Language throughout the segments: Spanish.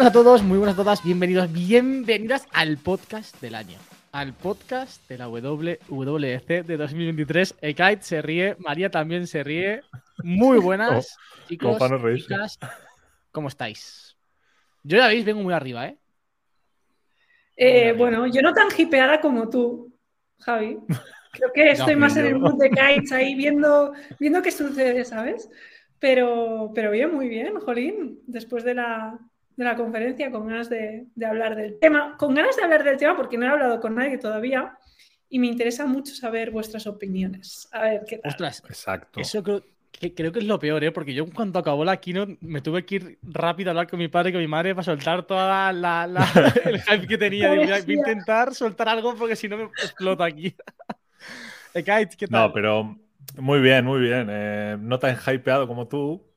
Buenas a todos, muy buenas a todas, bienvenidos, bienvenidas al podcast del año. Al podcast de la WWDC de 2023. Ekite se ríe, María también se ríe. Muy buenas, chicos, chicas, ¿cómo estáis? Yo ya veis, vengo muy arriba, ¿eh? Eh, bueno, yo no tan hipeada como tú, Javi. Creo que estoy más en el mood de kites ahí viendo, viendo qué sucede, ¿sabes? Pero, pero bien, muy bien, Jolín, después de la, de la conferencia, con ganas de, de, hablar del tema, con ganas de hablar del tema porque no he hablado con nadie todavía y me interesa mucho saber vuestras opiniones. A ver qué tal. Ostras, exacto. Eso creo, que, creo que es lo peor, ¿eh? Porque yo cuando acabó la keynote me tuve que ir rápido a hablar con mi padre y con mi madre para soltar toda la, la el hype que tenía. Digo, voy, a, intentar soltar algo porque si no me explota aquí. ¿qué tal? No, pero muy bien, muy bien. Eh, no tan hypeado como tú,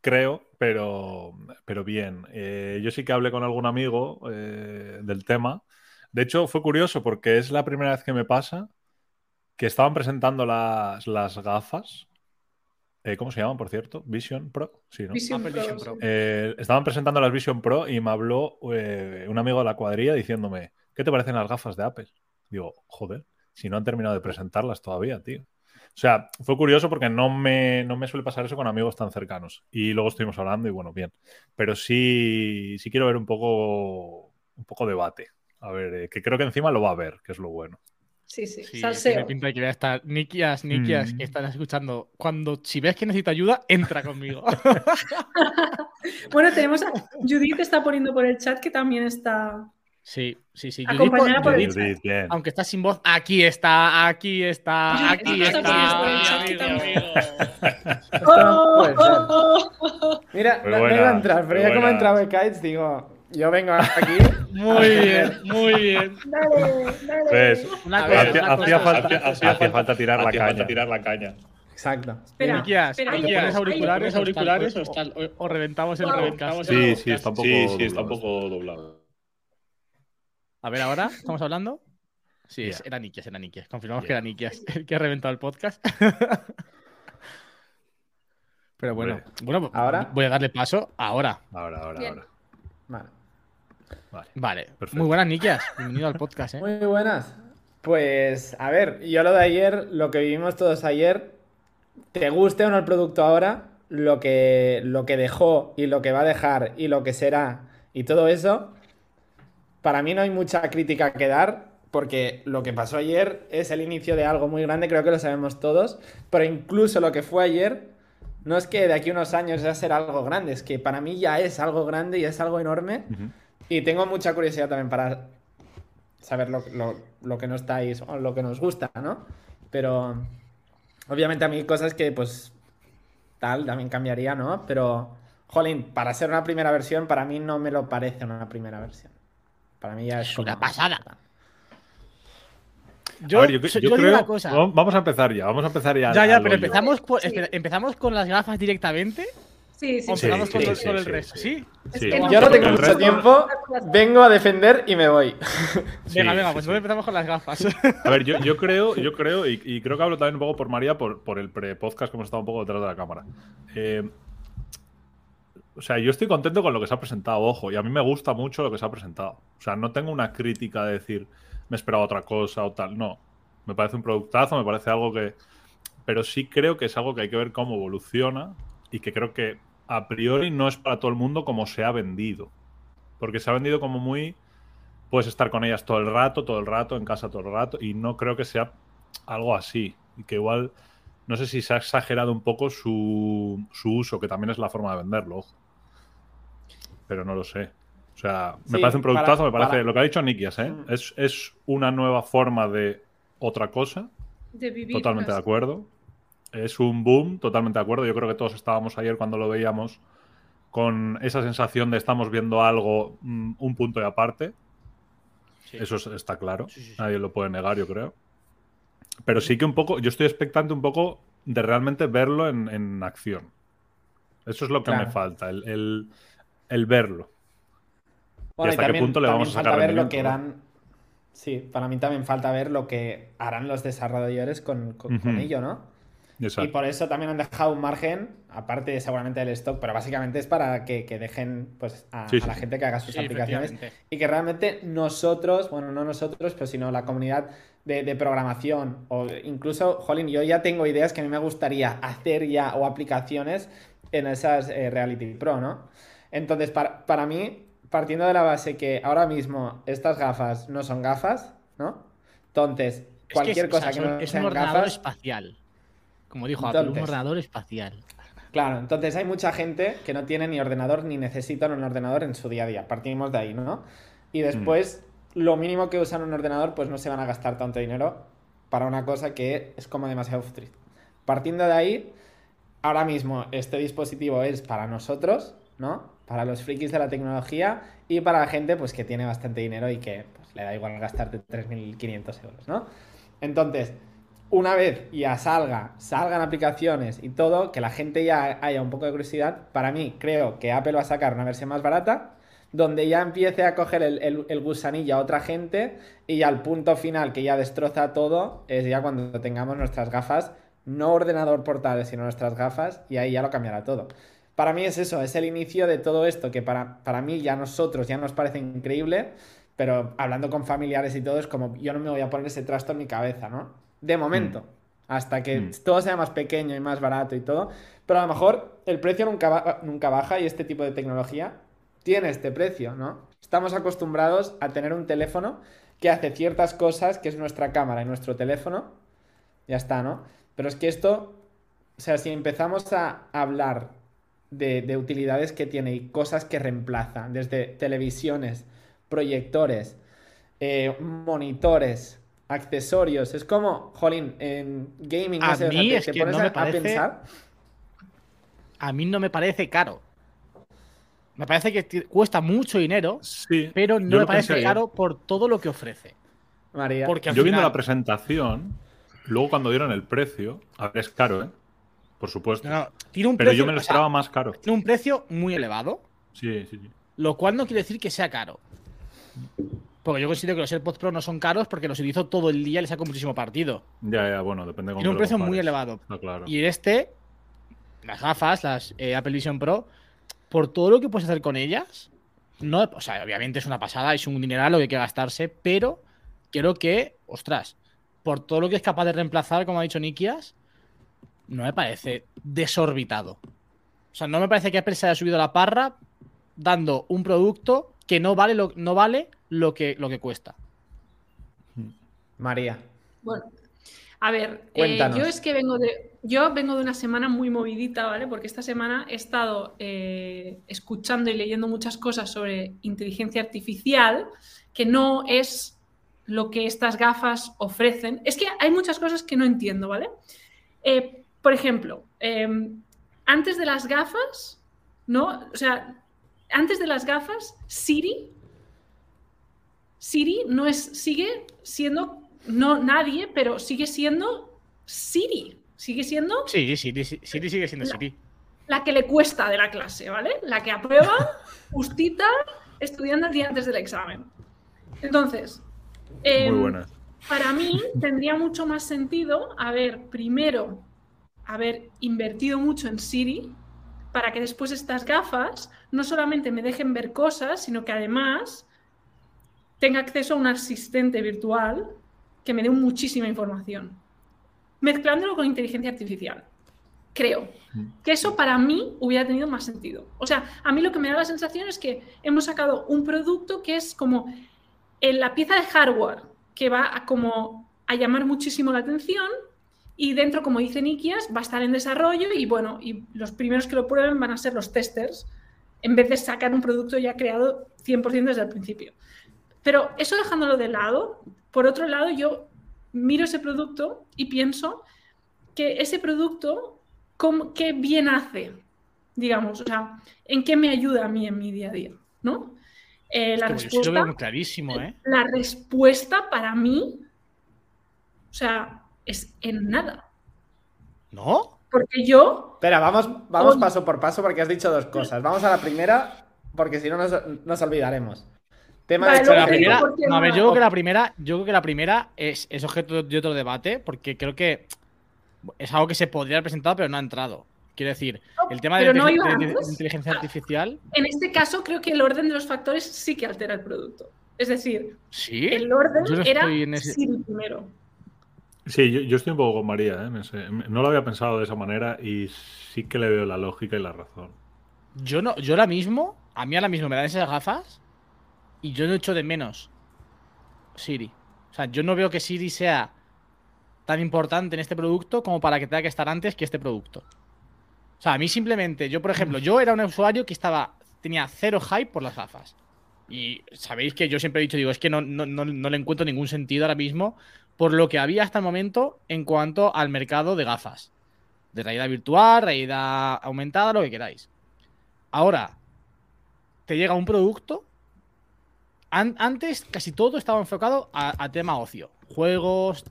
creo, pero, pero bien. Eh, yo sí que hablé con algún amigo eh, del tema. De hecho, fue curioso porque es la primera vez que me pasa que estaban presentando las, las gafas. ¿Cómo se llaman, por cierto? Vision Pro. Sí, ¿no? Vision Pro. estaban presentando las Vision Pro y me habló un amigo de la cuadrilla diciéndome, ¿qué te parecen las gafas de Apple? Digo, joder, si no han terminado de presentarlas todavía, tío. O sea, fue curioso porque no me, no me suele pasar eso con amigos tan cercanos. Y luego estuvimos hablando y bueno, bien. Pero sí, sí quiero ver un poco, un poco debate. A ver, eh, que creo que encima lo va a ver, que es lo bueno. Sí, sí, sí Tiene pinta de que voy a estar. Nikias, Nikias, que mm. están escuchando. Cuando, si ves que necesita ayuda, entra conmigo. bueno, tenemos a Judith está poniendo por el chat que también está Sí, sí, sí. Judith, por Judith, aunque está sin voz, aquí está, aquí está, aquí está. Mira, no, iba a entrar, pero ya como ha entrado el Kites, digo, yo vengo aquí. Muy bien, muy bien. Dale, dale. Pues, hacía, falta, falta tirar la caña. tirar la caña. Exacto. Espera, espera, ¿Pones auriculares, auriculares o, o, o, reventamos el reventamos? Sí, sí, está un poco, sí, sí, está un poco doblado. A ver, ahora, ¿estamos hablando? Sí, era Nikias, era Nikias. Confirmamos que era Nikias el que ha reventado el podcast. Pero bueno, bueno, ¿Ahora? voy a darle paso ahora. Ahora, ahora, ahora. Vale. Vale. vale. Muy buenas, Nikias. Bienvenido al podcast, ¿eh? Muy buenas. Pues, a ver, yo lo de ayer, lo que vivimos todos ayer, te guste o no el producto ahora, lo que, lo que dejó y lo que va a dejar y lo que será y todo eso, para mí no hay mucha crítica que dar, porque lo que pasó ayer es el inicio de algo muy grande, creo que lo sabemos todos, pero incluso lo que fue ayer no es que de aquí a unos años ya será algo grande, es que para mí ya es algo grande y es algo enorme. Y tengo mucha curiosidad también para saber lo, lo, que no estáis, o lo que nos gusta, ¿no? Pero obviamente a mí cosas que pues tal también cambiaría, ¿no? Pero, jolín, para ser una primera versión, para mí no me lo parece una primera versión. Para mí ya es una pasada. Yo, creo, cosa. Vamos a empezar ya, vamos a empezar ya. Ya, ya, pero empezamos, empezamos con las gafas directamente. Sí, sí, o empezamos con, el resto. ¿Sí? Yo no tengo mucho tiempo, vengo a defender y me voy. venga, venga, pues empezamos con las gafas. A ver, yo, creo, yo creo, y, creo que hablo también un poco por María, por, por el pre-podcast que hemos estado un poco detrás de la cámara. Eh, o sea, yo estoy contento con lo que se ha presentado, ojo, y a mí me gusta mucho lo que se ha presentado. O sea, no tengo una crítica de decir, me esperaba otra cosa o tal. No. Me parece un productazo, me parece algo que. Pero sí creo que es algo que hay que ver cómo evoluciona y que creo que a priori no es para todo el mundo como se ha vendido. Porque se ha vendido como muy. Puedes estar con ellas todo el rato, todo el rato, en casa todo el rato, y no creo que sea algo así. Y que igual. No sé si se ha exagerado un poco su, su uso, que también es la forma de venderlo, ojo pero no lo sé. O sea, me parece un productazo, me parece lo que ha dicho Nikias, ¿eh? Mm. Es, una nueva forma de otra cosa. De vivir. Totalmente de acuerdo. Es un boom, totalmente de acuerdo. Yo creo que todos estábamos ayer cuando lo veíamos con esa sensación de estamos viendo algo, mm, un punto de aparte. Eso está claro. Nadie lo puede negar, yo creo. Pero sí que un poco, yo estoy expectante un poco de realmente verlo en, acción. Eso es lo que me falta. el, el verlo. Bueno, y hasta qué punto le vamos a sacar ver lo que harán. Sí, para mí también falta ver lo que harán los desarrolladores con, ello, ¿no? Y por eso también han dejado un margen, aparte seguramente del stock, pero básicamente es para que, dejen pues, a, la gente que haga sus aplicaciones y que realmente nosotros, bueno, no nosotros, pero sino la comunidad de, programación o incluso, jolín, yo ya tengo ideas que a mí me gustaría hacer ya o aplicaciones en esas eh, Reality Pro, ¿no? Entonces, para, para mí, partiendo de la base que ahora mismo estas gafas no son gafas, ¿no? Entonces, cualquier cosa que no es un ordenador espacial. Como dijo Apple, un ordenador espacial. Claro, entonces hay mucha gente que no tiene ni ordenador ni necesitan un ordenador en su día a día. Partimos de ahí, ¿no? Y después, mm. lo mínimo que usan un ordenador, pues no se van a gastar tanto dinero para una cosa que es como demasiado futurista. Partiendo de ahí, ahora mismo este dispositivo es para nosotros, ¿no? Para los frikis de la tecnología y para la gente pues que tiene bastante dinero y que pues, le da igual gastarte 3.500 euros, ¿no? Entonces, una vez ya salga, salgan aplicaciones y todo, que la gente ya haya un poco de curiosidad, para mí creo que Apple va a sacar una versión más barata, donde ya empiece a coger el, gusanillo a otra gente y ya el punto final que ya destroza todo es ya cuando tengamos nuestras gafas, no ordenador portable, sino nuestras gafas, y ahí ya lo cambiará todo. Para mí es eso, es el inicio de todo esto que para, para mí ya nosotros ya nos parece increíble, pero hablando con familiares y todo es como yo no me voy a poner ese trasto en mi cabeza, ¿no? De momento. Mm. Hasta que mm. todo sea más pequeño y más barato y todo. Pero a lo mejor el precio nunca, nunca baja y este tipo de tecnología tiene este precio, ¿no? Estamos acostumbrados a tener un teléfono que hace ciertas cosas, que es nuestra cámara y nuestro teléfono. Ya está, ¿no? Pero es que esto, o sea, si empezamos a hablar de, utilidades que tiene y cosas que reemplaza, desde televisiones, proyectores, eh, monitores, accesorios. Es como, jolín, en gaming, a mí es que no me parece, pensar. A mí no me parece caro. Me parece que cuesta mucho dinero, pero no me parece caro por todo lo que ofrece. María. Porque yo viendo la presentación, luego cuando dieron el precio, a ver, es caro, ¿eh? Por supuesto. tiene un pero yo me lo esperaba más caro. Tiene un precio muy elevado. Sí, sí, sí. Lo cual no quiere decir que sea caro. Porque yo considero que los AirPods Pro no son caros porque los utilizo todo el día y les saco muchísimo partido. Ya, ya, bueno, depende de cómo Tiene un precio muy elevado. claro. Y este, las gafas, las eh, Apple Vision Pro, por todo lo que puedes hacer con ellas, no, o sea, obviamente es una pasada, es un dineral lo que hay que gastarse, pero creo que, ostras, por todo lo que es capaz de reemplazar, como ha dicho Nikias, no me parece desorbitado. O sea, no me parece que Apple se haya subido la parra dando un producto que no vale lo, no vale lo que, lo que cuesta. María. Bueno, a ver, eh, yo es que vengo de, yo vengo de una semana muy movidita, ¿vale? Porque esta semana he estado eh, escuchando y leyendo muchas cosas sobre inteligencia artificial, que no es lo que estas gafas ofrecen. Es que hay muchas cosas que no entiendo, ¿vale? Eh, por ejemplo, em, antes de las gafas, ¿no? O sea, antes de las gafas, Siri Siri no es, sigue siendo, no nadie, pero sigue siendo Siri. Sigue siendo. Sí, Siri, Siri sigue siendo Siri. La que le cuesta de la clase, ¿vale? La que aprueba justita estudiando el día antes del examen. Entonces, em, para mí tendría mucho más sentido haber primero haber invertido mucho en Siri para que después estas gafas no solamente me dejen ver cosas, sino que además tenga acceso a un asistente virtual que me dé muchísima información, mezclándolo con inteligencia artificial. Creo que eso para mí hubiera tenido más sentido. O sea, a mí lo que me da la sensación es que hemos sacado un producto que es como en la pieza de hardware que va a como a llamar muchísimo la atención y dentro, como dice Nikias, va a estar en desarrollo y bueno, y los primeros que lo prueben van a ser los testers en vez de sacar un producto ya creado 100% desde el principio. Pero eso dejándolo de lado, por otro lado, yo miro ese producto y pienso que ese producto, ¿qué bien hace? Digamos, o sea, ¿en qué me ayuda a mí en mi día a día? ¿No? Eh, la respuesta. clarísimo, ¿eh? La respuesta para mí, o sea, es en nada. ¿No? Porque yo. Espera, vamos, vamos paso por paso porque has dicho dos cosas. Vamos a la primera, porque si no nos olvidaremos. Tema de la primera, a ver, yo creo que la primera, yo creo que la primera es, es objeto de otro debate, porque creo que es algo que se podría haber presentado, pero no ha entrado. Quiero decir, el tema de, pero no de- iba de- de antes. inteligencia artificial. En este caso, creo que el orden de los factores sí que altera el producto. Es decir, Sí. el orden no era ese- Siri primero. Sí, yo, yo estoy un poco con María, ¿eh? no lo había pensado de esa manera y sí que le veo la lógica y la razón. Yo no, yo ahora mismo, a mí ahora mismo me dan esas gafas y yo no echo de menos Siri. O sea, yo no veo que Siri sea tan importante en este producto como para que tenga que estar antes que este producto. O sea, a mí simplemente, yo por ejemplo, yo era un usuario que estaba, tenía cero hype por las gafas. Y sabéis que yo siempre he dicho, digo, es que no, no, no, no le encuentro ningún sentido ahora mismo por lo que había hasta el momento en cuanto al mercado de gafas. De realidad virtual, realidad aumentada, lo que queráis. Ahora, te llega un producto. an- antes casi todo estaba enfocado a, tema ocio. Juegos,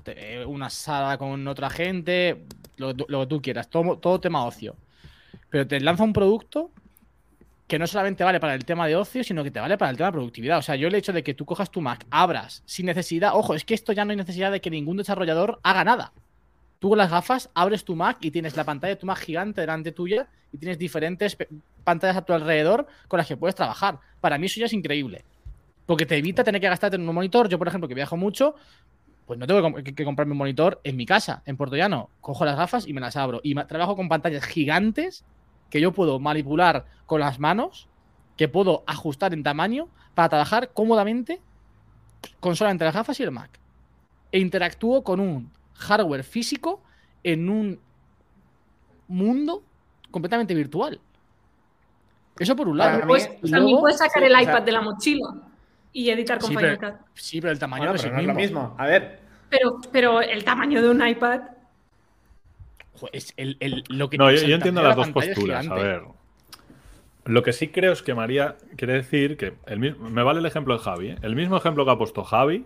una sala con otra gente, lo, lo que tú quieras, todo, todo tema ocio. Pero te lanza un producto que no solamente vale para el tema de ocio, sino que te vale para el tema de productividad. O sea, yo el hecho de que tú cojas tu Mac, abras, sin necesidad, ojo, es que esto ya no hay necesidad de que ningún desarrollador haga nada. Tú con las gafas abres tu Mac y tienes la pantalla de tu Mac gigante delante tuya y tienes diferentes pantallas a tu alrededor con las que puedes trabajar. Para mí eso ya es increíble. Porque te evita tener que gastarte en un monitor. Yo, por ejemplo, que viajo mucho, pues no tengo que, que- comprarme un monitor en mi casa, en Puerto Llano. Cojo las gafas y me las abro. Y trabajo con pantallas gigantes que yo puedo manipular con las manos, que puedo ajustar en tamaño para trabajar cómodamente con solamente las gafas y el Mac. E interactúo con un hardware físico en un mundo completamente virtual. Eso por un lado. Pues también luego- puedes sacar sí, el o iPad sea- de la mochila y editar con Sí, Final pero- Cut. Sí, pero el tamaño Bueno, no es pero no es lo mismo. mismo. A ver, Pero, pero el tamaño de un iPad. Es el- el- lo que No, yo, entiendo las la dos posturas. A ver. Lo que sí creo es que María quiere decir que el mismo, me vale el ejemplo de Javi. ¿eh? El mismo ejemplo que ha puesto Javi,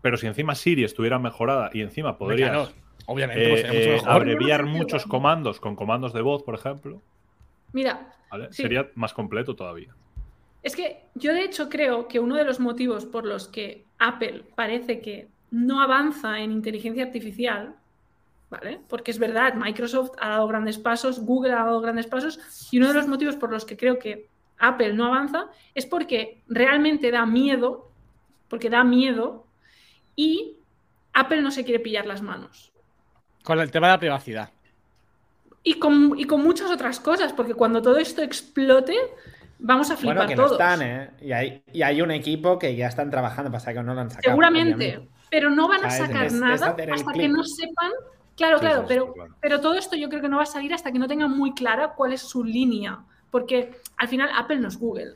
pero si encima Siri estuviera mejorada y encima podrías claro, obviamente, eh, pues sería mucho eh, mejor. abreviar muchos comandos con comandos de voz, por ejemplo, Mira, ¿vale? Sí. sería más completo todavía. es que yo de hecho creo que uno de los motivos por los que Apple parece que no avanza en inteligencia artificial, ¿vale? Porque es verdad, Microsoft ha dado grandes pasos, Google ha dado grandes pasos, y uno de los motivos por los que creo que Apple no avanza es porque realmente da miedo, porque da miedo, y Apple no se quiere pillar las manos. Con el tema de la privacidad. Y con, y con muchas otras cosas, porque cuando todo esto explote, vamos a flipar bueno, que no todos. están, ¿eh? Y hay, y hay un equipo que ya están trabajando, pasa que no lo han sacado. Seguramente, obviamente. pero no van a sacar Es- es nada hasta que no sepan. Claro, Sí, claro, sí, pero, claro. pero todo esto yo creo que no va a salir hasta que no tengan muy clara cuál es su línea. Porque al final Apple no es Google.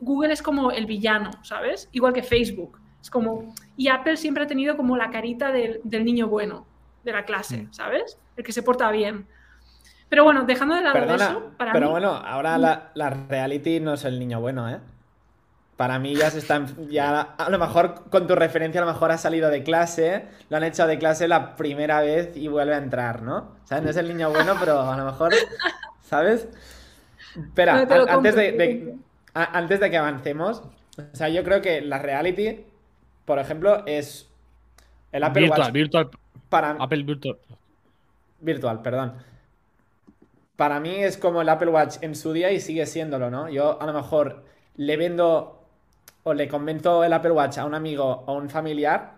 Google es como el villano, ¿sabes? Igual que Facebook. Es como. Y Apple siempre ha tenido como la carita del, del niño bueno de la clase, Mm. ¿sabes? El que se porta bien. Pero bueno, dejando de lado Perdona, eso, para pero mí. bueno, ahora la, la reality no es el niño bueno, ¿eh? Para mí ya se está. Ya, a lo mejor con tu referencia, a lo mejor ha salido de clase, lo han echado de clase la primera vez y vuelve a entrar, ¿no? O sea, no es el niño bueno, pero a lo mejor. ¿Sabes? Espera, No, antes, de, a- antes de que avancemos, o sea, yo creo que la reality, por ejemplo, es. El Apple virtual, Watch virtual. para, Apple Virtual. Virtual, perdón. Para mí es como el Apple Watch en su día y sigue siéndolo, ¿no? Yo a lo mejor le vendo o le convento el Apple Watch a un amigo o un familiar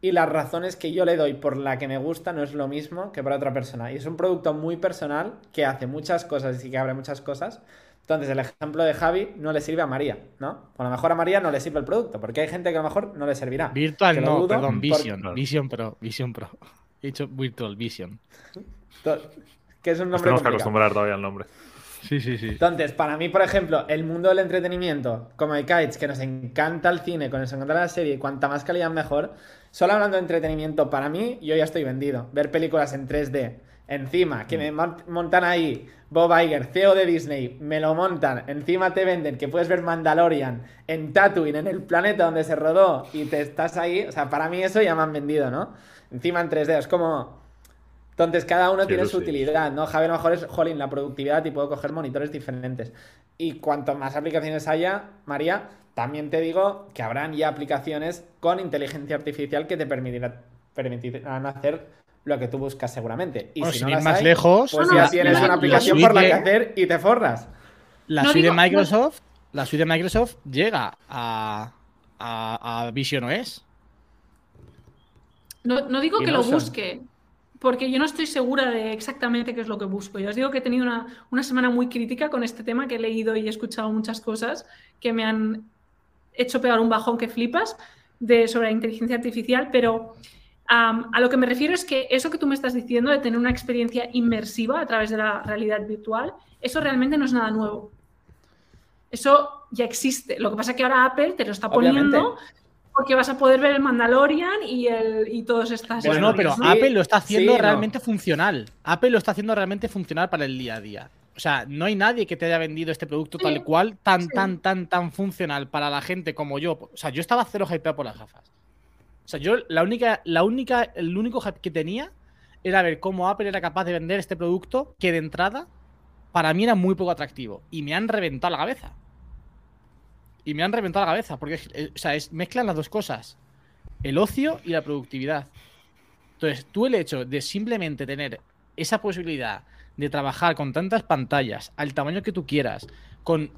y las razones que yo le doy por la que me gusta no es lo mismo que para otra persona. Y es un producto muy personal que hace muchas cosas y que abre muchas cosas. Entonces el ejemplo de Javi no le sirve a María, ¿no? O a lo mejor a María no le sirve el producto, porque hay gente que a lo mejor no le servirá. Virtual Que no, perdón, por- Vision. Claro. Vision Pro. Vision Pro. He dicho Virtual Vision. Que es un Nos nombre tenemos que complicado. acostumbrar todavía al nombre. Sí, sí, sí. Entonces, para mí, por ejemplo, el mundo del entretenimiento, como hay Kites, que nos encanta el cine, que nos encanta la serie, cuanta más calidad mejor, solo hablando de entretenimiento, para mí, yo ya estoy vendido. Ver películas en 3D, encima, que me mon- montan ahí Bob Iger, CEO de Disney, me lo montan, encima te venden que puedes ver Mandalorian en Tatooine, en el planeta donde se rodó, y te estás ahí, o sea, para mí eso ya me han vendido, ¿no? Encima en 3D, es como... Entonces, cada uno Sí, tiene su sí. utilidad, ¿no? Javi, a lo mejor es, jolín, la productividad y puedo coger monitores diferentes. Y cuanto más aplicaciones haya, María, también te digo que habrán ya aplicaciones con inteligencia artificial que te permitirán, permitirán hacer lo que tú buscas seguramente. Y Bueno, si sin no ir las más hay, lejos, pues No, ya tienes la- una aplicación por la que hacer y te forras. La No suite digo- de Microsoft, la suite de Microsoft llega a, a, a Vision OS. No, no digo Y que no lo son. busque, porque yo no estoy segura de exactamente qué es lo que busco. Ya os digo que he tenido una, una semana muy crítica con este tema, que he leído y he escuchado muchas cosas que me han hecho pegar un bajón que flipas de, sobre la inteligencia artificial, pero a lo que me refiero es que eso que tú me estás diciendo de tener una experiencia inmersiva a través de la realidad virtual, eso realmente no es nada nuevo. Eso ya existe. Lo que pasa es que ahora Apple te lo está Obviamente. Porque vas a poder ver el Mandalorian y, el, y todas estas Pues Bueno, no, pero Apple lo está haciendo sí, no. realmente funcional. Apple lo está haciendo realmente funcional para el día a día. O sea, no hay nadie que te haya vendido este producto Sí, tal cual, tan, sí. tan, tan, tan funcional para la gente como yo. O sea, yo estaba cero hypeado por las gafas. O sea, yo la única, la única, el único hype que tenía era ver cómo Apple era capaz de vender este producto que de entrada para mí era muy poco atractivo. Y me han reventado la cabeza. Y me han reventado la cabeza. Porque eh, o sea, mezclan las dos cosas. El ocio y la productividad. Entonces, tú el hecho de simplemente tener esa posibilidad de trabajar con tantas pantallas, al tamaño que tú quieras, con...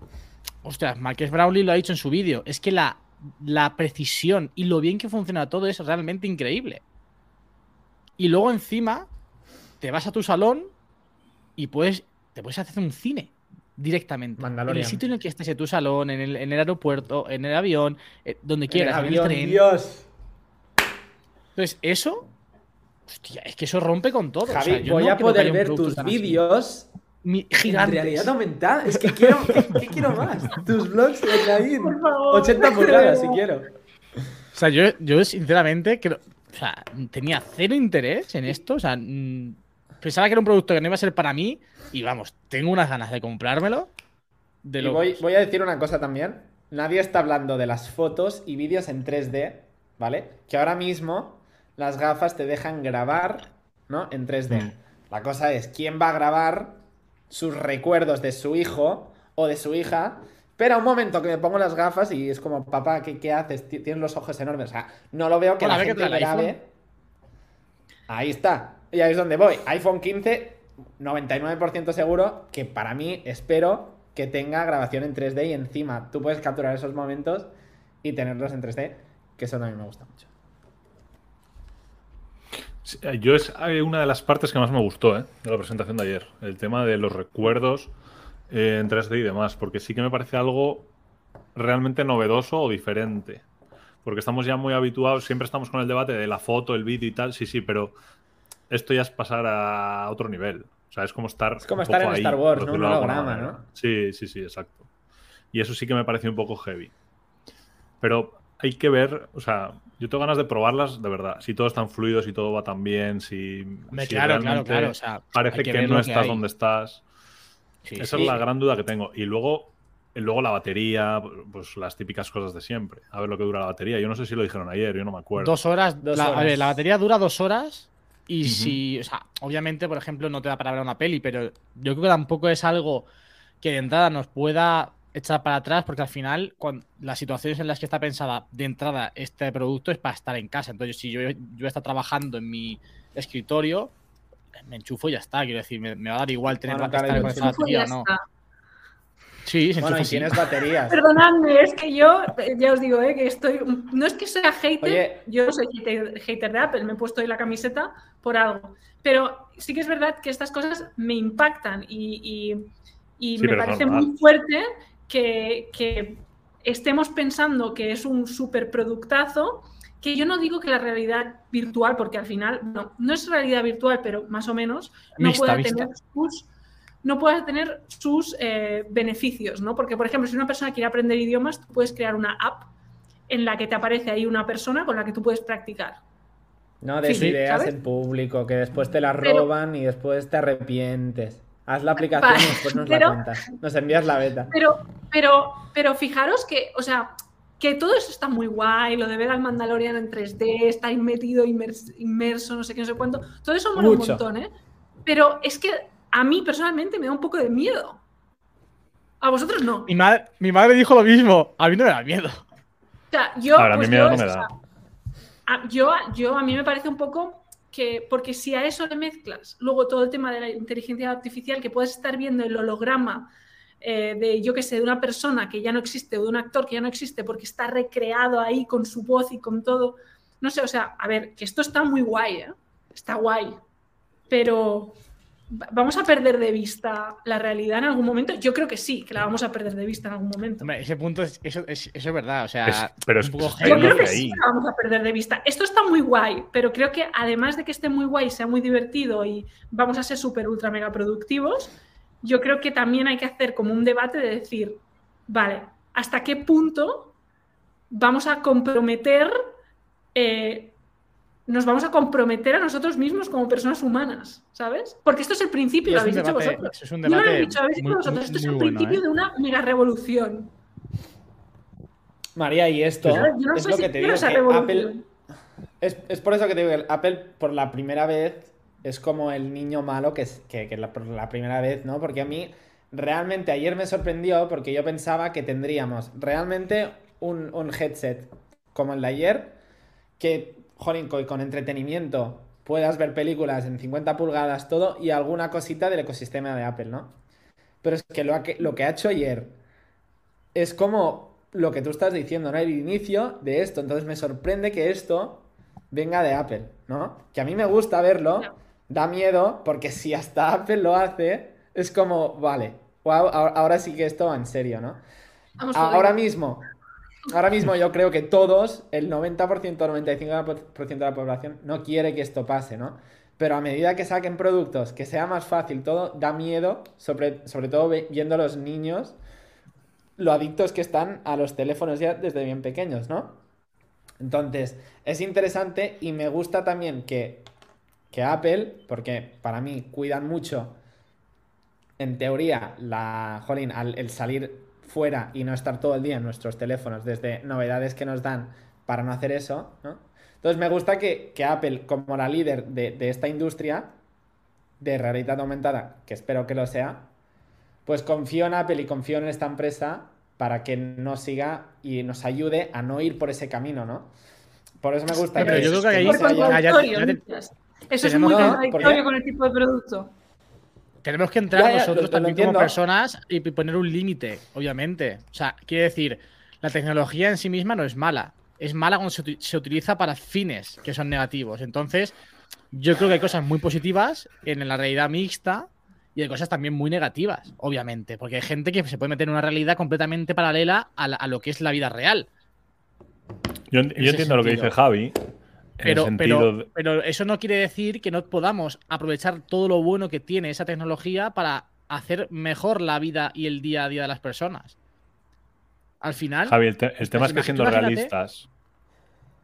Ostras, Marques Brownlee lo ha dicho en su vídeo, es que la, la precisión y lo bien que funciona todo es realmente increíble. Y luego encima te vas a tu salón y puedes, te puedes hacer un cine directamente. En el sitio en el que estés, en tu salón, en el, en el aeropuerto, en el avión, eh, donde quieras, en el, avión, tren. Dios. Entonces, eso. Hostia, es que eso rompe con todo. o Javi, sea, yo voy no a poder ver tus vídeos Mi- en gigantes. realidad aumentada. Es que quiero, ¿qué quiero más? Tus vlogs en la in. Por favor, 80 no pulgadas si quiero. O sea, yo, yo sinceramente creo. O sea, tenía cero interés en esto. O sea, mm, pensaba que era un producto que no iba a ser para mí. Y vamos, tengo unas ganas de comprármelo. De Y voy, voy a decir una cosa también. Nadie está hablando de las fotos y vídeos en 3D, ¿vale? Que ahora mismo las gafas te dejan grabar, ¿no? En 3D. Mm. La cosa es, ¿quién va a grabar sus recuerdos de su hijo o de su hija? Pero un momento que me pongo las gafas y es como, papá, ¿qué, qué haces? Ti- Tienes los ojos enormes. O sea, no lo veo que Bueno, a la gente grabe. Ahí está. Y ahí es donde voy. iPhone 15, 99% seguro que para mí espero que tenga grabación en 3D y encima tú puedes capturar esos momentos y tenerlos en 3D, que eso también me gusta mucho. Eh, Yo es eh, una de las partes que más me gustó ¿eh? de la presentación de ayer. El tema de los recuerdos eh, en 3D y demás. Porque sí que me parece algo realmente novedoso o diferente. Porque estamos ya muy habituados, siempre estamos con el debate de la foto, el vídeo y tal. Sí, sí, pero esto ya es pasar a otro nivel. O sea, es como estar. Es como estar en ahí, Star Wars, ¿no? Un holograma. ¿no? Sí, sí, sí, exacto. Y eso sí que me pareció un poco heavy. Pero hay que ver, o sea, yo tengo ganas de probarlas de verdad. Si todo es tan fluido, si todo va tan bien, si, si claro, claro, claro. O sea, parece que, no que estás donde estás. Sí, Esa sí. es la gran duda que tengo. Y luego, y luego la batería, pues las típicas cosas de siempre. A ver lo que dura la batería. Yo no sé si lo dijeron ayer, yo no me acuerdo. Dos horas. Dos la, A horas. ver, la batería dura dos horas. Y si. O sea, obviamente, por ejemplo, no te da para ver una peli, pero yo creo que tampoco es algo que de entrada nos pueda echar para atrás, porque al final, cuando, las situaciones en las que está pensada de entrada este producto es para estar en casa. Entonces, si yo, yo está trabajando en mi escritorio, me enchufo y ya está. Quiero decir, me, me va a dar igual tener Bueno, que estar yo con esa Enchufo y ya batería o no. está. Sí, se Bueno, y tienes baterías. Perdonadme, es que yo, ya os digo, eh, que estoy. No es que sea hater, Oye. yo soy hater, hater de Apple, me he puesto hoy la camiseta por algo. Pero sí que es verdad que estas cosas me impactan y, y- y Sí, me parece normal. muy fuerte que, que estemos pensando que es un super productazo. Que yo no digo que la realidad virtual, porque al final no, no es realidad virtual, pero más o menos, no pueda tener sus no pueda tener sus eh, beneficios, ¿no? Porque, por ejemplo, si una persona quiere aprender idiomas, tú puedes crear una app en la que te aparece ahí una persona con la que tú puedes practicar. No des Sí, ideas ¿sabes? en público, que después te las Pero- roban y después te arrepientes. Haz la aplicación Vale, y después nos pero- la cuentas. Nos envías la beta. Pero, pero, pero fijaros que, o sea, que todo eso está muy guay, lo de ver al Mandalorian en 3D, estar metido, inmers- inmerso, no sé qué, no sé cuánto. Todo eso mola un montón, ¿eh? Pero es que a mí personalmente me da un poco de miedo. A vosotros no. Mi, madre, mi madre dijo lo mismo. A mí no me da miedo. O sea, yo, Ahora, a mí miedo yo, no me o da. sea, a- yo, yo a mí me parece un poco que, porque si a eso le mezclas luego todo el tema de la inteligencia artificial, que puedes estar viendo el holograma eh, de, yo que sé, de una persona que ya no existe o de un actor que ya no existe porque está recreado ahí con su voz y con todo. No sé, o sea, a ver, que esto está muy guay, ¿eh? Está guay. Pero ¿Vamos a perder de vista la realidad en algún momento? Yo creo que sí, que la vamos a perder de vista en algún momento. ese punto, es, eso, es, verdad. O sea, pero es, un poco yo creo que sí la vamos a perder de vista. Esto está muy guay, pero creo que además de que esté muy guay, sea muy divertido y vamos a ser súper, ultra, mega productivos, yo creo que también hay que hacer como un debate de decir, vale, ¿hasta qué punto vamos a comprometer eh, nos vamos a comprometer a nosotros mismos como personas humanas, ¿sabes? Porque esto es el principio, lo habéis dicho vosotros. Es un debate lo dicho, habéis dicho vosotros. Esto es el principio ¿eh? de una mega revolución. María, y esto es lo que te digo. Que Apple, es, por eso que te digo que Apple, por la primera vez, es como el niño malo que, es, que, la, por la primera vez, ¿no? Porque a mí, realmente, ayer me sorprendió porque yo pensaba que tendríamos realmente un, un headset como el de ayer, que jolín, con entretenimiento puedas ver películas en 50 pulgadas, todo, y alguna cosita del ecosistema de Apple, ¿no? Pero es que lo, que lo que ha hecho ayer es como lo que tú estás diciendo, ¿no? El inicio de esto. Entonces me sorprende que esto venga de Apple, ¿no? Que a mí me gusta verlo, da miedo, porque si hasta Apple lo hace, es como, vale, ahora sí que esto va en serio, ¿no? ahora mismo, ahora mismo yo creo que todos, el 90%, 95% de la población, no quiere que esto pase, ¿no? Pero a medida que saquen productos, que sea más fácil todo, da miedo, sobre, sobre todo viendo a los niños, lo adictos que están a los teléfonos ya desde bien pequeños, ¿no? Entonces, es interesante y me gusta también que, que Apple, porque para mí cuidan mucho, en teoría, la, jolín, al, el salir fuera y no estar todo el día en nuestros teléfonos desde novedades que nos dan para no hacer eso, ¿no? Entonces me gusta que, Apple, como la líder de, esta industria de realidad aumentada, que espero que lo sea, pues confío en Apple y confío en esta empresa para que nos siga y nos ayude a no ir por ese camino, ¿no? Por eso me gusta que... yo creo que ahí... Eso es muy contradictorio con el tipo de producto. Tenemos que entrar nosotros también como personas y poner un límite, obviamente. O sea, quiere decir, la tecnología en sí misma no es mala. Es mala cuando se, utiliza para fines que son negativos. Entonces, yo creo que hay cosas muy positivas en la realidad mixta y hay cosas también muy negativas, obviamente. Porque hay gente que se puede meter en una realidad completamente paralela a, lo que es la vida real. Yo, entiendo lo que dice Javi, pero, pero, pero, eso no quiere decir que no podamos aprovechar todo lo bueno que tiene esa tecnología para hacer mejor la vida y el día a día de las personas. Al final. Javi, el, tema es que siendo realistas.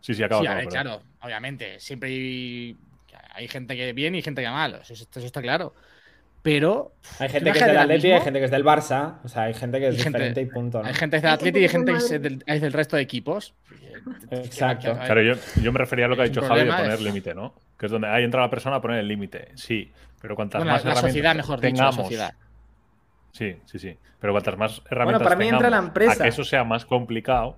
Sí, sí, acabo. Sí, claro, obviamente. Siempre hay, gente que viene y gente que mal. Eso, eso está claro. Pero. Hay gente que es del Atleti y hay gente que es del Barça. O sea, hay gente que es diferente y punto. Hay gente que es del Atleti y hay gente que es del, resto de equipos. Exacto. Claro, yo, yo, me refería a lo que ha dicho Javi de poner límite, ¿no? Que es donde ahí entra la persona a poner el límite. Sí, pero cuantas más la sociedad, mejor tengamos. Dicho, la sociedad. Sí, sí, sí. Pero cuantas más herramientas bueno, para mí entra la empresa. a que eso sea más complicado,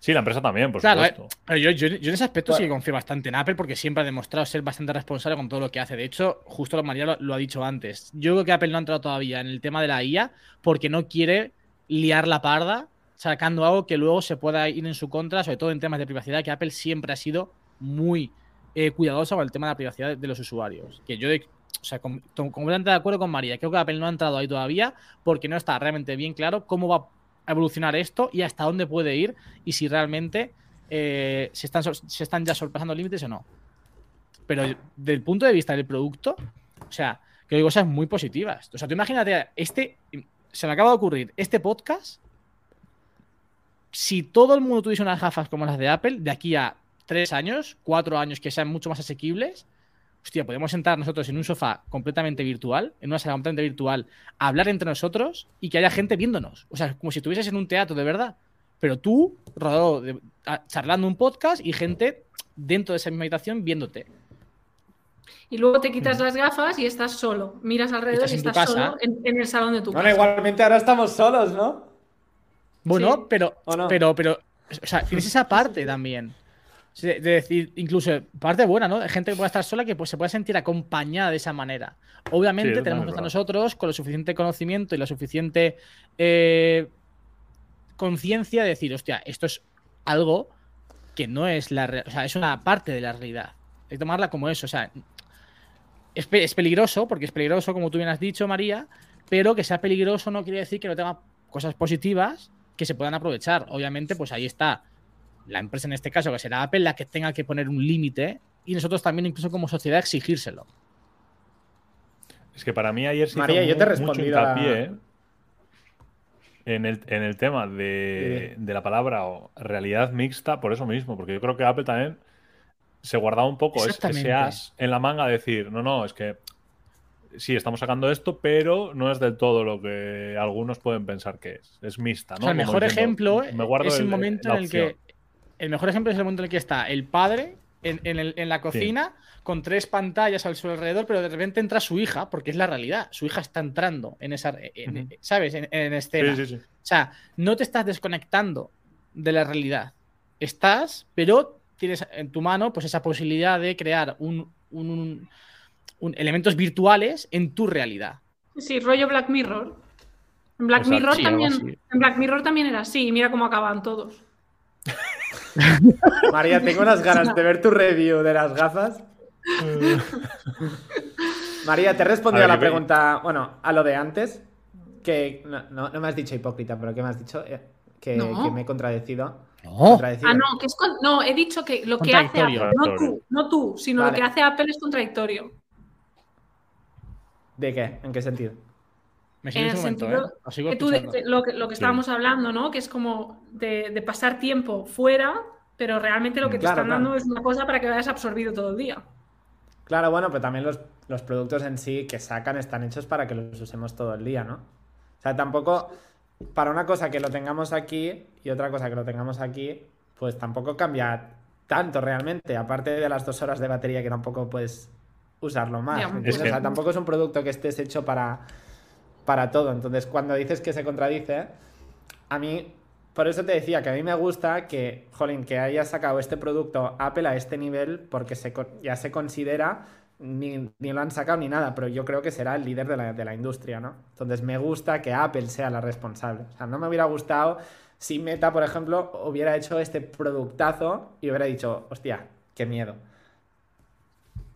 Sí, la empresa también, por supuesto. Eh, yo, yo, en ese aspecto sí confío bastante en Apple porque siempre ha demostrado ser bastante responsable con todo lo que hace. De hecho, justo lo María lo, ha dicho antes. Yo creo que Apple no ha entrado todavía en el tema de la IA porque no quiere liar la parda sacando algo que luego se pueda ir en su contra, sobre todo en temas de privacidad, que Apple siempre ha sido muy eh, cuidadosa con el tema de la privacidad de los usuarios. Que yo, o sea, completamente de acuerdo con María. Creo que Apple no ha entrado ahí todavía porque no está realmente bien claro cómo va evolucionar esto y hasta dónde puede ir y si realmente eh, se, están, se están ya sorpasando límites o no. Pero desde el punto de vista del producto, o sea, que hay cosas muy positivas. O sea, tú imagínate, este, se me acaba de ocurrir, este podcast, si todo el mundo tuviese unas gafas como las de Apple, de aquí a tres años, cuatro años que sean mucho más asequibles, hostia, podemos sentar nosotros en un sofá completamente virtual, en una sala completamente virtual, hablar entre nosotros y que haya gente viéndonos. O sea, como si estuvieses en un teatro de verdad. Pero tú, rodado, charlando un podcast y gente dentro de esa misma habitación viéndote. Y luego te quitas mm. las gafas y estás solo. Miras alrededor y estás solo en, el salón de tu casa. Bueno, igualmente ahora estamos solos, ¿no? Bueno, pero, pero, pero, o sea, tienes esa parte también. De, decir, incluso parte buena, ¿no? De gente que pueda estar sola que pues, se pueda sentir acompañada de esa manera. Obviamente tenemos que estar nosotros con lo suficiente conocimiento y la suficiente eh, conciencia de decir, hostia, esto es algo que no es la o sea, es una parte de la realidad. Hay que tomarla como eso. O sea, es, es, peligroso, porque es peligroso, como tú bien has dicho, María, pero que sea peligroso no quiere decir que no tenga cosas positivas que se puedan aprovechar. Obviamente, pues ahí está la empresa en este caso, que será Apple, la que tenga que poner un límite y nosotros también, incluso como sociedad, exigírselo. Es que para mí ayer sí María, yo te respondí hincapié en, el, en el tema de, la palabra o realidad mixta por eso mismo, porque yo creo que Apple también se guardaba un poco ese as en la manga de decir, no, no, es que sí, estamos sacando esto, pero no es del todo lo que algunos pueden pensar que es. Es mixta, ¿no? el mejor ejemplo es el, momento en el que el mejor ejemplo es el momento en el que está el padre en, la cocina con tres pantallas al su alrededor, pero de repente entra su hija, porque es la realidad. Su hija está entrando en esa, ¿sabes? En, escena. o sea, no te estás desconectando de la realidad. Estás, pero tienes en tu mano pues esa posibilidad de crear un, elementos virtuales en tu realidad. Sí, rollo Black Mirror. En Black, Mirror también, en Black Mirror también era así, mira cómo acaban todos. María, tengo unas ganas de ver tu review de las gafas. María, te he respondido a, la pregunta, bueno, a lo de antes, que no, me has dicho hipócrita, pero ¿qué me has dicho? Eh, que, me he contradecido. No. Ah, no, que es no, he dicho que lo que hace Apple, no tú, no tú, sino lo que hace Apple es contradictorio. ¿De qué? ¿En qué sentido? En el sentido ¿eh? que tú, lo, que, lo que estábamos hablando, ¿no? Que es como de, pasar tiempo fuera, pero realmente lo que te están dando es una cosa para que vayas absorbido todo el día. Claro, bueno, pero también los, los, productos en sí que sacan están hechos para que los usemos todo el día, ¿no? O sea, tampoco, para una cosa que lo tengamos aquí y otra cosa que lo tengamos aquí, pues tampoco cambia tanto realmente, aparte de las dos horas de batería que tampoco puedes usarlo más. o sea, tampoco es un producto que estés hecho para para todo. Entonces, cuando dices que se contradice, a mí, por eso te decía que a mí me gusta que, jolín, que haya sacado este producto Apple a este nivel, porque se, ya se considera, ni, lo han sacado ni nada, pero yo creo que será el líder de la, de la industria, ¿no? Entonces, me gusta que Apple sea la responsable. O sea, no me hubiera gustado si Meta, por ejemplo, hubiera hecho este productazo y hubiera dicho, hostia, qué miedo.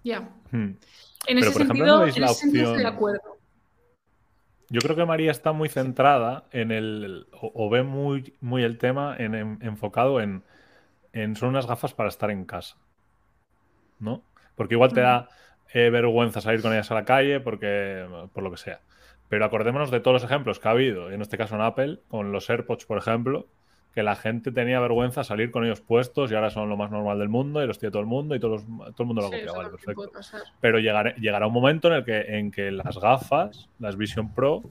Ya. Hmm. En, ese sentido, en ese sentido, estoy de acuerdo. Yo creo que María está muy centrada en el. o, ve muy, muy el tema en, enfocado en, en. Son unas gafas para estar en casa. ¿No? Porque igual te da eh, vergüenza salir con ellas a la calle, porque. por lo que sea. Pero acordémonos de todos los ejemplos que ha habido, en este caso en Apple, con los AirPods, por ejemplo, que la gente tenía vergüenza salir con ellos puestos y ahora son lo más normal del mundo y los tiene todo el mundo y todos todo el mundo lo ha copiado, vale, perfecto. Pero llegará, llegará un momento en el que, en que las gafas, las Vision Pro,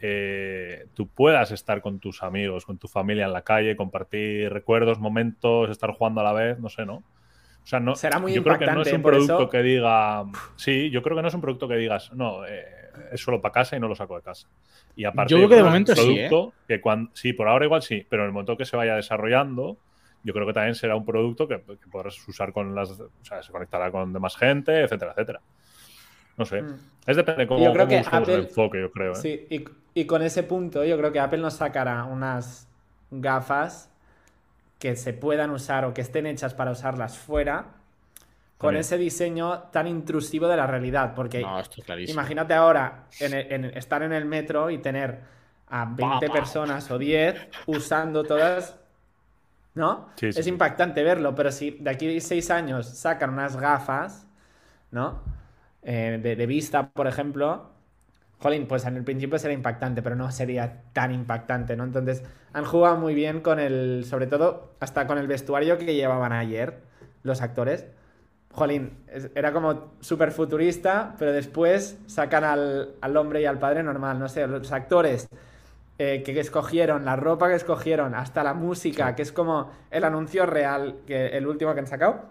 eh, tú puedas estar con tus amigos, con tu familia en la calle, compartir recuerdos, momentos, estar jugando a la vez, no sé, ¿no? O sea, no, Será muy yo creo que no es un producto que diga. Sí, yo creo que no es un producto que digas, no, eh, es solo para casa y no lo saco de casa. Y aparte, yo creo que de momento sí. ¿eh? Que cuando, sí, por ahora igual sí, pero en el momento que se vaya desarrollando, yo creo que también será un producto que, podrás usar con las. O sea, se conectará con demás gente, etcétera, etcétera. No sé. Mm. Es depende de cómo, yo creo que el enfoque, yo creo. ¿eh? Sí, y, y con ese punto, yo creo que Apple nos sacará unas gafas que se puedan usar o que estén hechas para usarlas fuera con ese diseño tan intrusivo de la realidad. Porque imagínate ahora en, estar en el metro y tener a 20 personas o 10 usando todas. ¿No? Es impactante verlo, pero si de aquí a 6 años sacan unas gafas, ¿no? Eh, de, vista, por ejemplo, Jolín, pues en el principio sería impactante, pero no sería tan impactante, ¿no? Entonces, han jugado muy bien con el, sobre todo, hasta con el vestuario que llevaban ayer los actores jolín, era como súper futurista, pero después sacan al, hombre y al padre normal, no sé, los actores eh, que, escogieron, la ropa que escogieron, hasta la música, que es como el anuncio real, que el último que han sacado,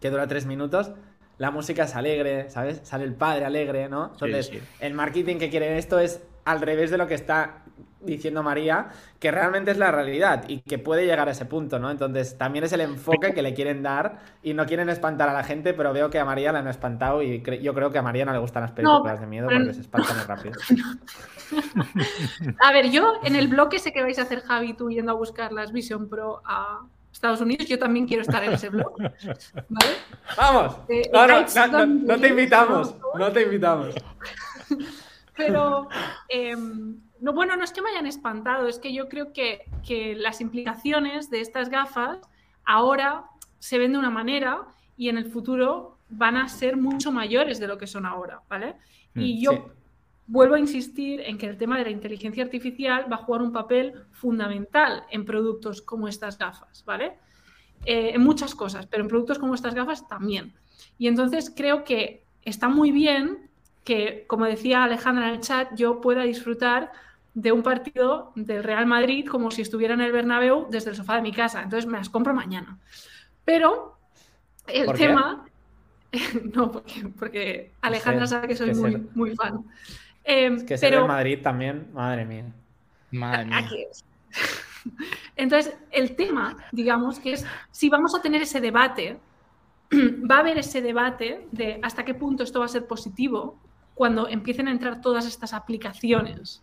que dura tres minutos, la música es alegre, ¿sabes? Sale el padre alegre, ¿no? Entonces, el marketing que quieren esto es al revés de lo que está diciendo María, que realmente es la realidad y que puede llegar a ese punto, ¿no? Entonces, también es el enfoque que le quieren dar y no quieren espantar a la gente, pero veo que a María la han espantado y yo creo que a María no le gustan las películas de miedo porque se espantan muy rápido. a ver, yo en el bloque sé que vais a hacer Javi tú yendo a buscar las Vision Pro a Estados Unidos, yo también quiero estar en ese blog. ¿Vale? Vamos. Eh, no, te invitamos, no te invitamos. Pero, em, no, bueno, no es que me hayan espantado, es que yo creo que, las implicaciones de estas gafas ahora se ven de una manera y en el futuro van a ser mucho mayores de lo que son ahora, ¿vale? Mm, y yo vuelvo a insistir en que el tema de la inteligencia artificial va a jugar un papel fundamental en productos como estas gafas, ¿vale? Eh, en muchas cosas, pero en productos como estas gafas también. Y entonces creo que está muy bien que, como decía Alejandra en el chat, yo pueda disfrutar de un partido del Real Madrid como si estuviera en el Bernabéu desde el sofá de mi casa. Entonces me las compro mañana. Pero el tema... no, porque, Alejandra sabe que soy muy, muy fan. Em, que ser el Madrid también, madre mía. Madre mía. Aquí es. Entonces, el tema, digamos, que es si vamos a tener ese debate, va a haber ese debate de hasta qué punto esto va a ser positivo cuando empiecen a entrar todas estas aplicaciones,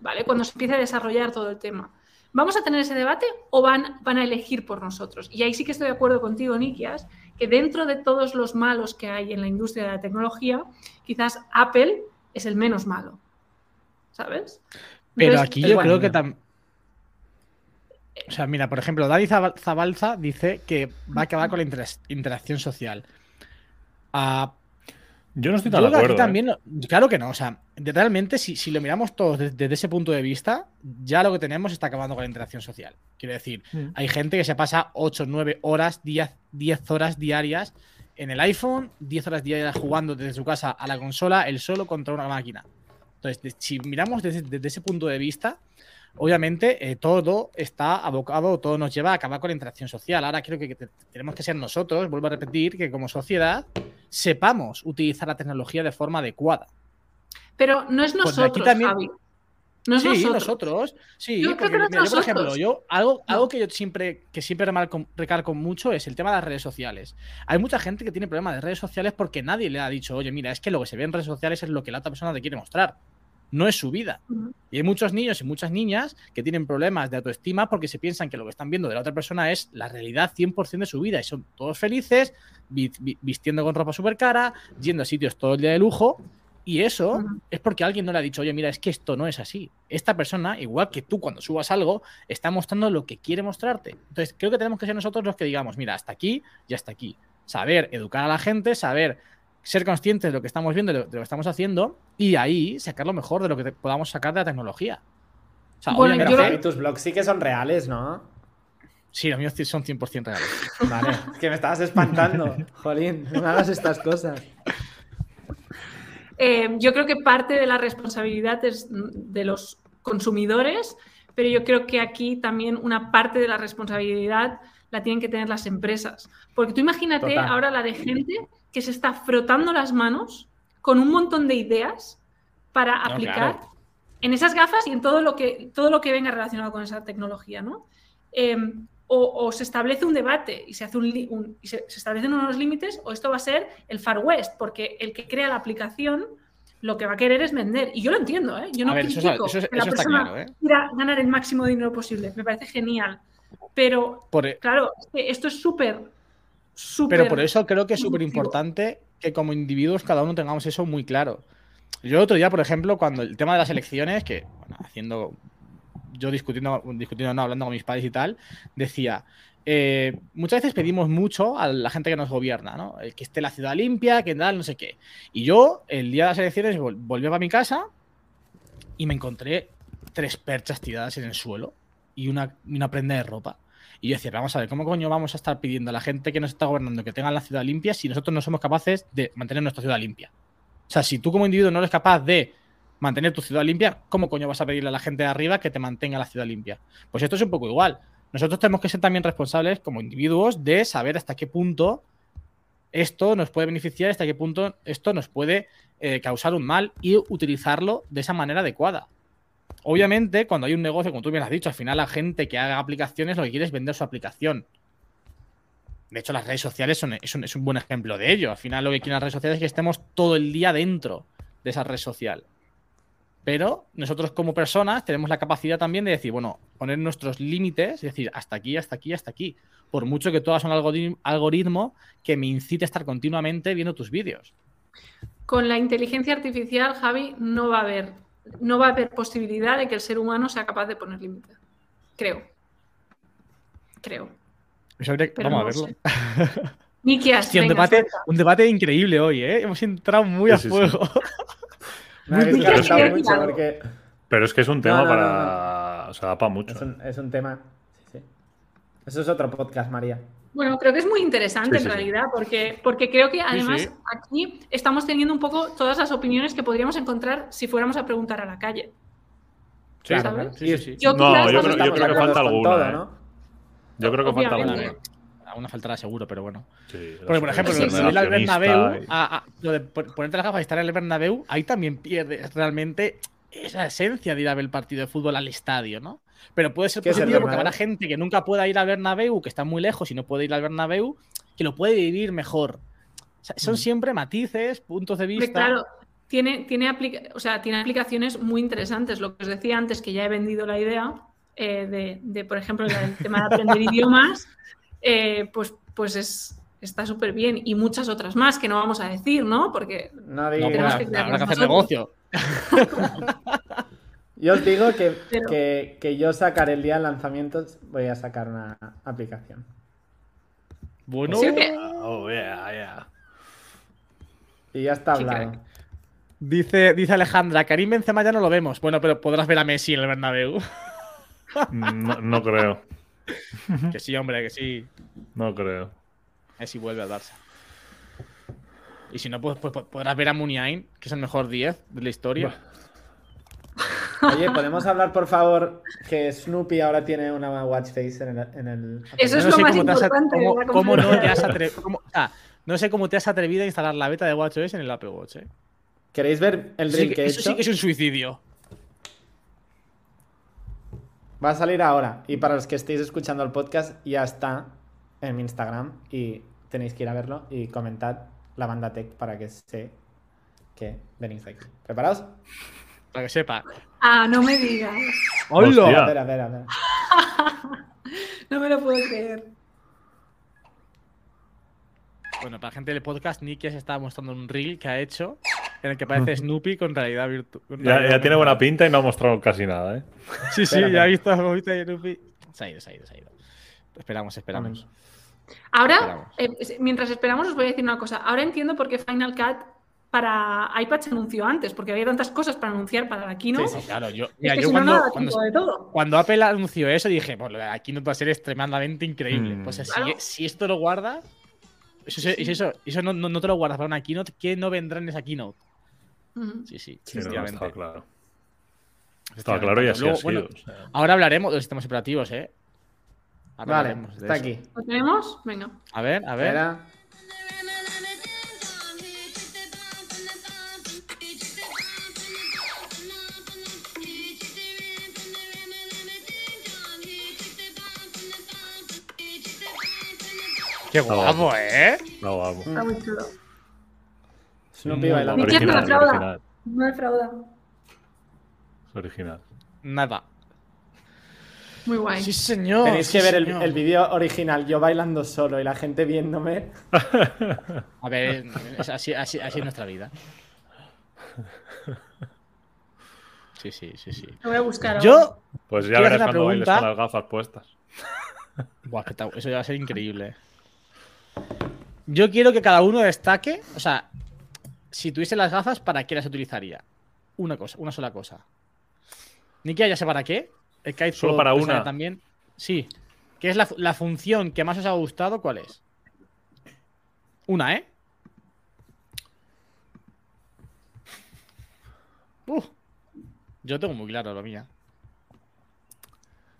¿vale? Cuando se empiece a desarrollar todo el tema. ¿Vamos a tener ese debate o van, van a elegir por nosotros? Y ahí sí que estoy de acuerdo contigo, Nikias, que dentro de todos los malos que hay en la industria de la tecnología, quizás Apple es el menos malo. ¿Sabes? Pero aquí yo creo que también. O sea, mira, por ejemplo, Dani Zabalza dice que va a acabar con la interacción social. Ah, yo no estoy tan de acuerdo. ¿eh? También, Claro que no. O sea, realmente, si, lo miramos todos desde, ese punto de vista, ya lo que tenemos está acabando con la interacción social. Quiero decir, mm. hay gente que se pasa 8, 9 horas, 10, 10 horas diarias en el iPhone, 10 horas diarias jugando desde su casa a la consola, él solo contra una máquina. Entonces, si miramos desde, ese punto de vista, obviamente eh, todo está abocado, todo nos lleva a acabar con la interacción social. Ahora creo que, tenemos que ser nosotros, vuelvo a repetir, que como sociedad sepamos utilizar la tecnología de forma adecuada. Pero no es pues nosotros, también, sí, nosotros. Sí, yo porque, por ejemplo, yo algo, algo que yo siempre, que siempre recalco mucho es el tema de las redes sociales. Hay mucha gente que tiene problemas de redes sociales porque nadie le ha dicho, oye, mira, es que lo que se ve en redes sociales es lo que la otra persona te quiere mostrar. No es su vida. Y hay muchos niños y muchas niñas que tienen problemas de autoestima porque se piensan que lo que están viendo de la otra persona es la realidad 100% de su vida. Y son todos felices, vistiendo con ropa súper cara, yendo a sitios todo el día de lujo y eso es porque alguien no le ha dicho, oye, mira, es que esto no es así. Esta persona, igual que tú cuando subas algo, está mostrando lo que quiere mostrarte. Entonces, creo que tenemos que ser nosotros los que digamos, mira, hasta aquí y hasta aquí. Saber educar a la gente, saber ser conscientes de lo que estamos viendo, de lo, que estamos haciendo, y ahí sacar lo mejor de lo que podamos sacar de la tecnología. O sea, bueno, tus blogs sí que son reales, ¿no? Sí, los míos son 100% reales. Vale, es que me estabas espantando. Jolín, no hagas estas cosas. Eh, yo creo que parte de la responsabilidad es de los consumidores, pero yo creo que aquí también una parte de la responsabilidad la tienen que tener las empresas. Porque tú imagínate ahora la de gente que se está frotando las manos con un montón de ideas para aplicar en esas gafas y en todo lo que, todo lo que venga relacionado con esa tecnología, ¿no? Em, o, se establece un debate y se, hace un, y se, establecen unos límites, o esto va a ser el Far West, porque el que crea la aplicación lo que va a querer es vender. Y yo lo entiendo, ¿eh? Yo no critico que la persona ¿eh? quiera ganar el máximo dinero posible. Me parece genial. Pero, e- claro, esto es súper, súper... Pero por eso creo que es súper importante que como individuos cada uno tengamos eso muy claro. Yo el otro día, por ejemplo, cuando el tema de las elecciones, que bueno, haciendo yo discutiendo, discutiendo, no, hablando con mis padres y tal, decía, eh, muchas veces pedimos mucho a la gente que nos gobierna, ¿no? Que esté la ciudad limpia, que tal, no sé qué. Y yo, el día de las elecciones, volví a mi casa y me encontré tres perchas tiradas en el suelo y una, una prenda de ropa. Y yo decía, vamos a ver, ¿cómo coño vamos a estar pidiendo a la gente que nos está gobernando que tenga la ciudad limpia si nosotros no somos capaces de mantener nuestra ciudad limpia? O sea, si tú como individuo no eres capaz de mantener tu ciudad limpia, ¿cómo coño vas a pedirle a la gente de arriba que te mantenga la ciudad limpia? Pues esto es un poco igual. Nosotros tenemos que ser también responsables como individuos de saber hasta qué punto esto nos puede beneficiar, hasta qué punto esto nos puede eh, causar un mal y utilizarlo de esa manera adecuada. Obviamente, cuando hay un negocio, como tú bien has dicho, al final la gente que haga aplicaciones lo que quiere es vender su aplicación. De hecho, las redes sociales son, es, un, buen ejemplo de ello. Al final lo que quieren las redes sociales es que estemos todo el día dentro de esa red social. Pero nosotros como personas tenemos la capacidad también de decir, bueno, poner nuestros límites, es decir, hasta aquí, hasta aquí, hasta aquí. Por mucho que tú hagas un algoritmo que me incite a estar continuamente viendo tus vídeos. Con la inteligencia artificial, Javi, no va a haber, no va a haber posibilidad de que el ser humano sea capaz de poner límites. Creo. Creo. vamos a verlo. Nikias, un, debate, un, debate, increíble hoy, ¿eh? Hemos entrado muy a fuego. Pero es que es un tema para. O sea, para mucho. Es un, tema. Sí, sí. Eso es otro podcast, María. Bueno, creo que es muy interesante en realidad, porque, porque creo que además aquí estamos teniendo un poco todas las opiniones que podríamos encontrar si fuéramos a preguntar a la calle. ¿Sabes? Sí, sí, Yo no, yo creo, que falta alguna. ¿no? Yo creo que falta alguna. Una faltará seguro, pero bueno. Porque, por ejemplo, lo de Bernabéu, lo de ponerte las gafas y estar en el Bernabéu, ahí también pierdes realmente esa esencia de ir a ver el partido de fútbol al estadio, ¿no? Pero puede ser positivo porque habrá gente que nunca pueda ir al Bernabéu, que está muy lejos y no puede ir al Bernabéu, que lo puede vivir mejor. son mm. siempre matices, puntos de vista. claro, tiene, tiene, o sea, tiene aplicaciones muy interesantes. Lo que os decía antes, que ya he vendido la idea eh, de, de, por ejemplo, el tema de aprender idiomas. Eh, pues, pues es, está súper bien. Y muchas otras más que no vamos a decir, ¿no? Porque Nadie... tenemos que, habrá que hacer negocio. yo os digo que, que, yo sacaré el día de lanzamientos, voy a sacar una aplicación. Bueno, oh, yeah, yeah. Y ya está hablado. Dice, dice Alejandra, Karim Benzema ya no lo vemos. Bueno, pero podrás ver a Messi en el Bernabéu. no creo. que sí, hombre, que sí. No creo. Es si vuelve al Barça. Y si no, pues, pues, pues podrás ver a Muniain, que es el mejor 10 de la historia. Oye, ¿podemos hablar, por favor, que Snoopy ahora tiene una watch face en el... Eso es lo más importante. Cómo, no, te has no sé cómo te has atrevido a instalar la beta de WatchOS en el Apple Watch, ¿eh? ¿Queréis ver el drill que he Eso sí que es un suicidio. Va a salir ahora. Y para los que estéis escuchando el podcast, ya está en mi Instagram. Y tenéis que ir a verlo y comentad la banda tech para que sé que venís aquí. ¿Preparados? Para que sepa. Ah, no me digas. ¡Hola! Espera, espera, espera. no me lo puedo creer. Bueno, para la gente del podcast, Nicky se estaba mostrando un reel que ha hecho en el que parece Snoopy con realidad virtual. Ya, tiene buena pinta y no ha mostrado casi nada, ¿eh? Sí, sí, ya ha visto de Snoopy. Se ha ido, se ha ido, se ha ido. Esperamos, esperamos. Ahora, eh, mientras esperamos, os voy a decir una cosa. Ahora entiendo por qué Final Cut para iPad se anunció antes, porque había tantas cosas para anunciar para la Keynote. Sí, sí claro. Yo, mira, yo cuando, cuando, Apple anunció eso, dije, pues la Keynote va a ser extremadamente increíble. Mm. Pues si, si, esto lo guarda, eso, eso, eso no, no, te lo guardas para una Keynote, ¿qué no vendrá en esa Keynote? Sí, sí, sí Está claro. Está claro y así ha sido. Ahora hablaremos de los sistemas operativos, ¿eh? vale, está aquí. ¿Lo tenemos? Venga. A ver, a ver. Qué guapo, ¿eh? No, guapo. Está muy chulo. Snoopy bailando. Mi no defrauda. No defrauda. Es original. Nada. Muy guay. Sí, señor. Tenéis que ver el, el vídeo original, yo bailando solo y la gente viéndome. A ver, así, así, así es nuestra vida. Sí, sí, sí, sí. Lo voy a buscar. Yo. Pues ya verás cuando bailes con las gafas puestas. Buah, eso va a ser increíble. Yo quiero que cada uno destaque. O sea, si tuviese las gafas, ¿para qué las utilizaría? Una cosa, una sola cosa. Nikia ya sé para qué. El Kite Solo para una. También. Sí. ¿Qué es la, función que más os ha gustado? ¿Cuál es? Una, ¿eh? yo tengo muy claro lo mía.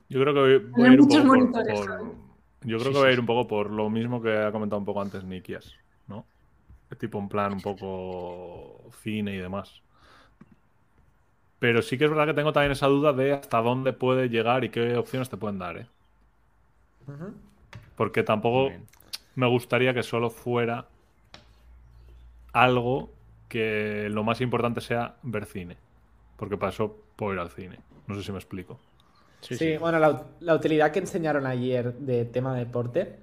Yo creo que voy, a ir un poco por, yo creo que voy a ir un poco por lo mismo que ha comentado un poco antes Nikias. ¿no? Tipo en plan un poco cine y demás. Pero sí que es verdad que tengo también esa duda de hasta dónde puede llegar y qué opciones te pueden dar, ¿eh? Porque tampoco me gustaría que solo fuera algo que lo más importante sea ver cine. Porque para eso puedo ir al cine. No sé si me explico. Sí, bueno, la, utilidad que enseñaron ayer de tema de deporte.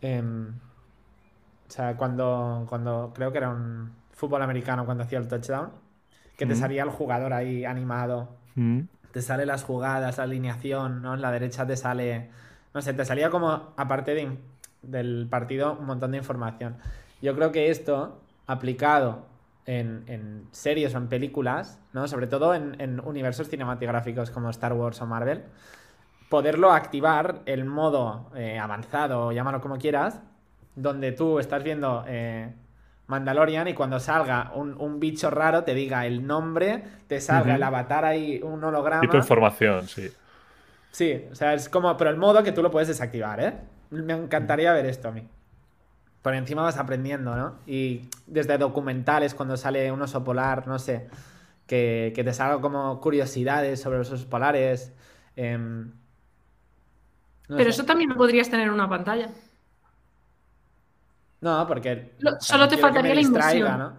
Em, o sea, cuando, cuando creo que era un fútbol americano cuando hacía el touchdown, que te salía el jugador ahí animado. Te sale las jugadas, la alineación, ¿no? En la derecha te sale. No sé, te salía como, aparte de, del partido, un montón de información. Yo creo que esto, aplicado en, series o en películas, ¿no? Sobre todo en, universos cinematográficos como Star Wars o Marvel, poderlo activar el modo eh, avanzado, llámalo como quieras, donde tú estás viendo eh, Mandalorian y cuando salga un, bicho raro te diga el nombre, te salga el avatar ahí, un holograma. Tipo información, sí. Sí, o sea, es como, pero el modo que tú lo puedes desactivar, ¿eh? Me encantaría ver esto a mí por encima vas aprendiendo, ¿no? Y desde documentales, cuando sale un oso polar, no sé, que, te salga como curiosidades sobre los osos polares. Em, Pero eso también lo podrías tener en una pantalla. No, porque. solo te faltaría la inmersión. ¿no?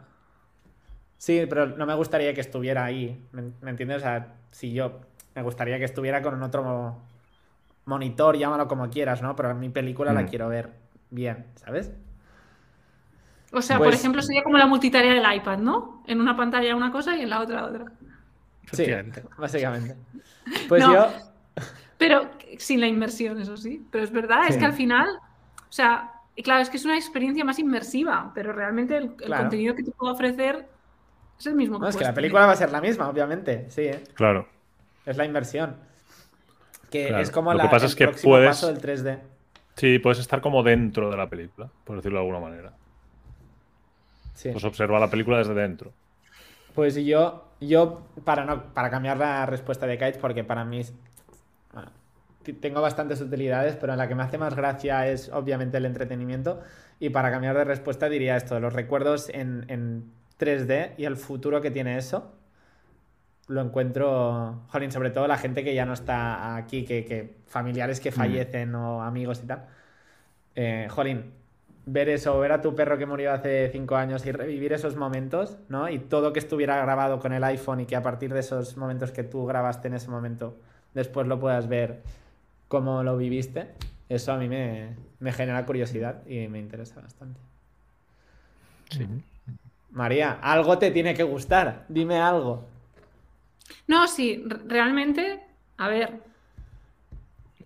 Sí, pero no me gustaría que estuviera ahí. ¿Me, entiendes? O sea, si yo. Me gustaría que estuviera con otro monitor, llámalo como quieras, ¿no? Pero mi película la mm. quiero ver bien, ¿sabes? O sea, por pues ejemplo, sería como la multitarea del iPad, ¿no? En una pantalla una cosa y en la otra otra. Sí, básicamente. Pues yo. Pero sin la inmersión, eso sí. Pero es verdad, es que al final, o sea, claro, es que es una experiencia más inmersiva, pero realmente el, contenido que te puedo ofrecer es el mismo. No, es que la película va a ser la misma, obviamente, sí. ¿eh? Claro. Es la inversión. Que es como Lo la, que pasa es que puedes... paso del 3D. Sí, puedes estar como dentro de la película, por decirlo de alguna manera. Pues observa la película desde dentro. Pues yo, yo para, no, para cambiar la respuesta de Kites, porque para mí tengo bastantes utilidades, pero en la que me hace más gracia es obviamente el entretenimiento. Y para cambiar de respuesta diría esto, los recuerdos en, 3D y el futuro que tiene eso. Lo encuentro, jolín, sobre todo la gente que ya no está aquí, que, familiares que mm. fallecen o amigos y tal. Eh, jolín, ver eso, ver a tu perro que murió hace cinco años y revivir esos momentos, ¿no? Y todo que estuviera grabado con el iPhone y que a partir de esos momentos que tú grabaste en ese momento, después lo puedas ver cómo lo viviste, eso a mí me, genera curiosidad y me interesa bastante. Sí. María, algo te tiene que gustar, dime algo. No, sí, realmente, a ver,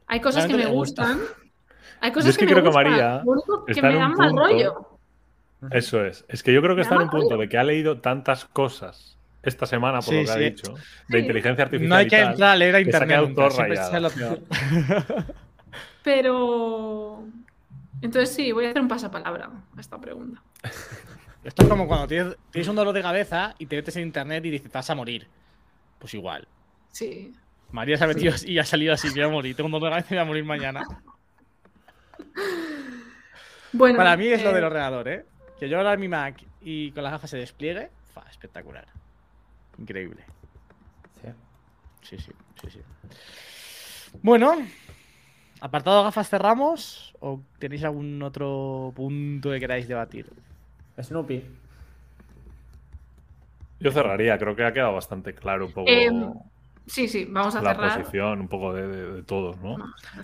hay cosas que me gustan. Hay cosas que, creo que María que me dan mal rollo. Eso es. Es que yo creo que está en un punto de que ha leído tantas cosas esta semana, por lo que ha dicho, de inteligencia artificial. No hay que entrar a leer a internet. Pero. Entonces sí, voy a hacer un pasapalabra a esta pregunta. Esto es como cuando tienes, un dolor de cabeza y te metes en internet y dices, vas a morir. Pues igual. Sí. María se ha metido y ha salido así, voy a morir. Tengo un dolor de cabeza y voy a morir mañana. Bueno, Para mí es lo del eh, ordenador, ¿eh? Que yo ahora mi Mac y con las gafas se despliegue, fa, espectacular. Increíble. Sí, sí, sí, sí. Bueno, apartado gafas cerramos o tenéis algún otro punto que queráis debatir. Snoopy. Yo cerraría, creo que ha quedado bastante claro un poco. Em, Sí, sí, vamos a la posición un poco de, todos, ¿no?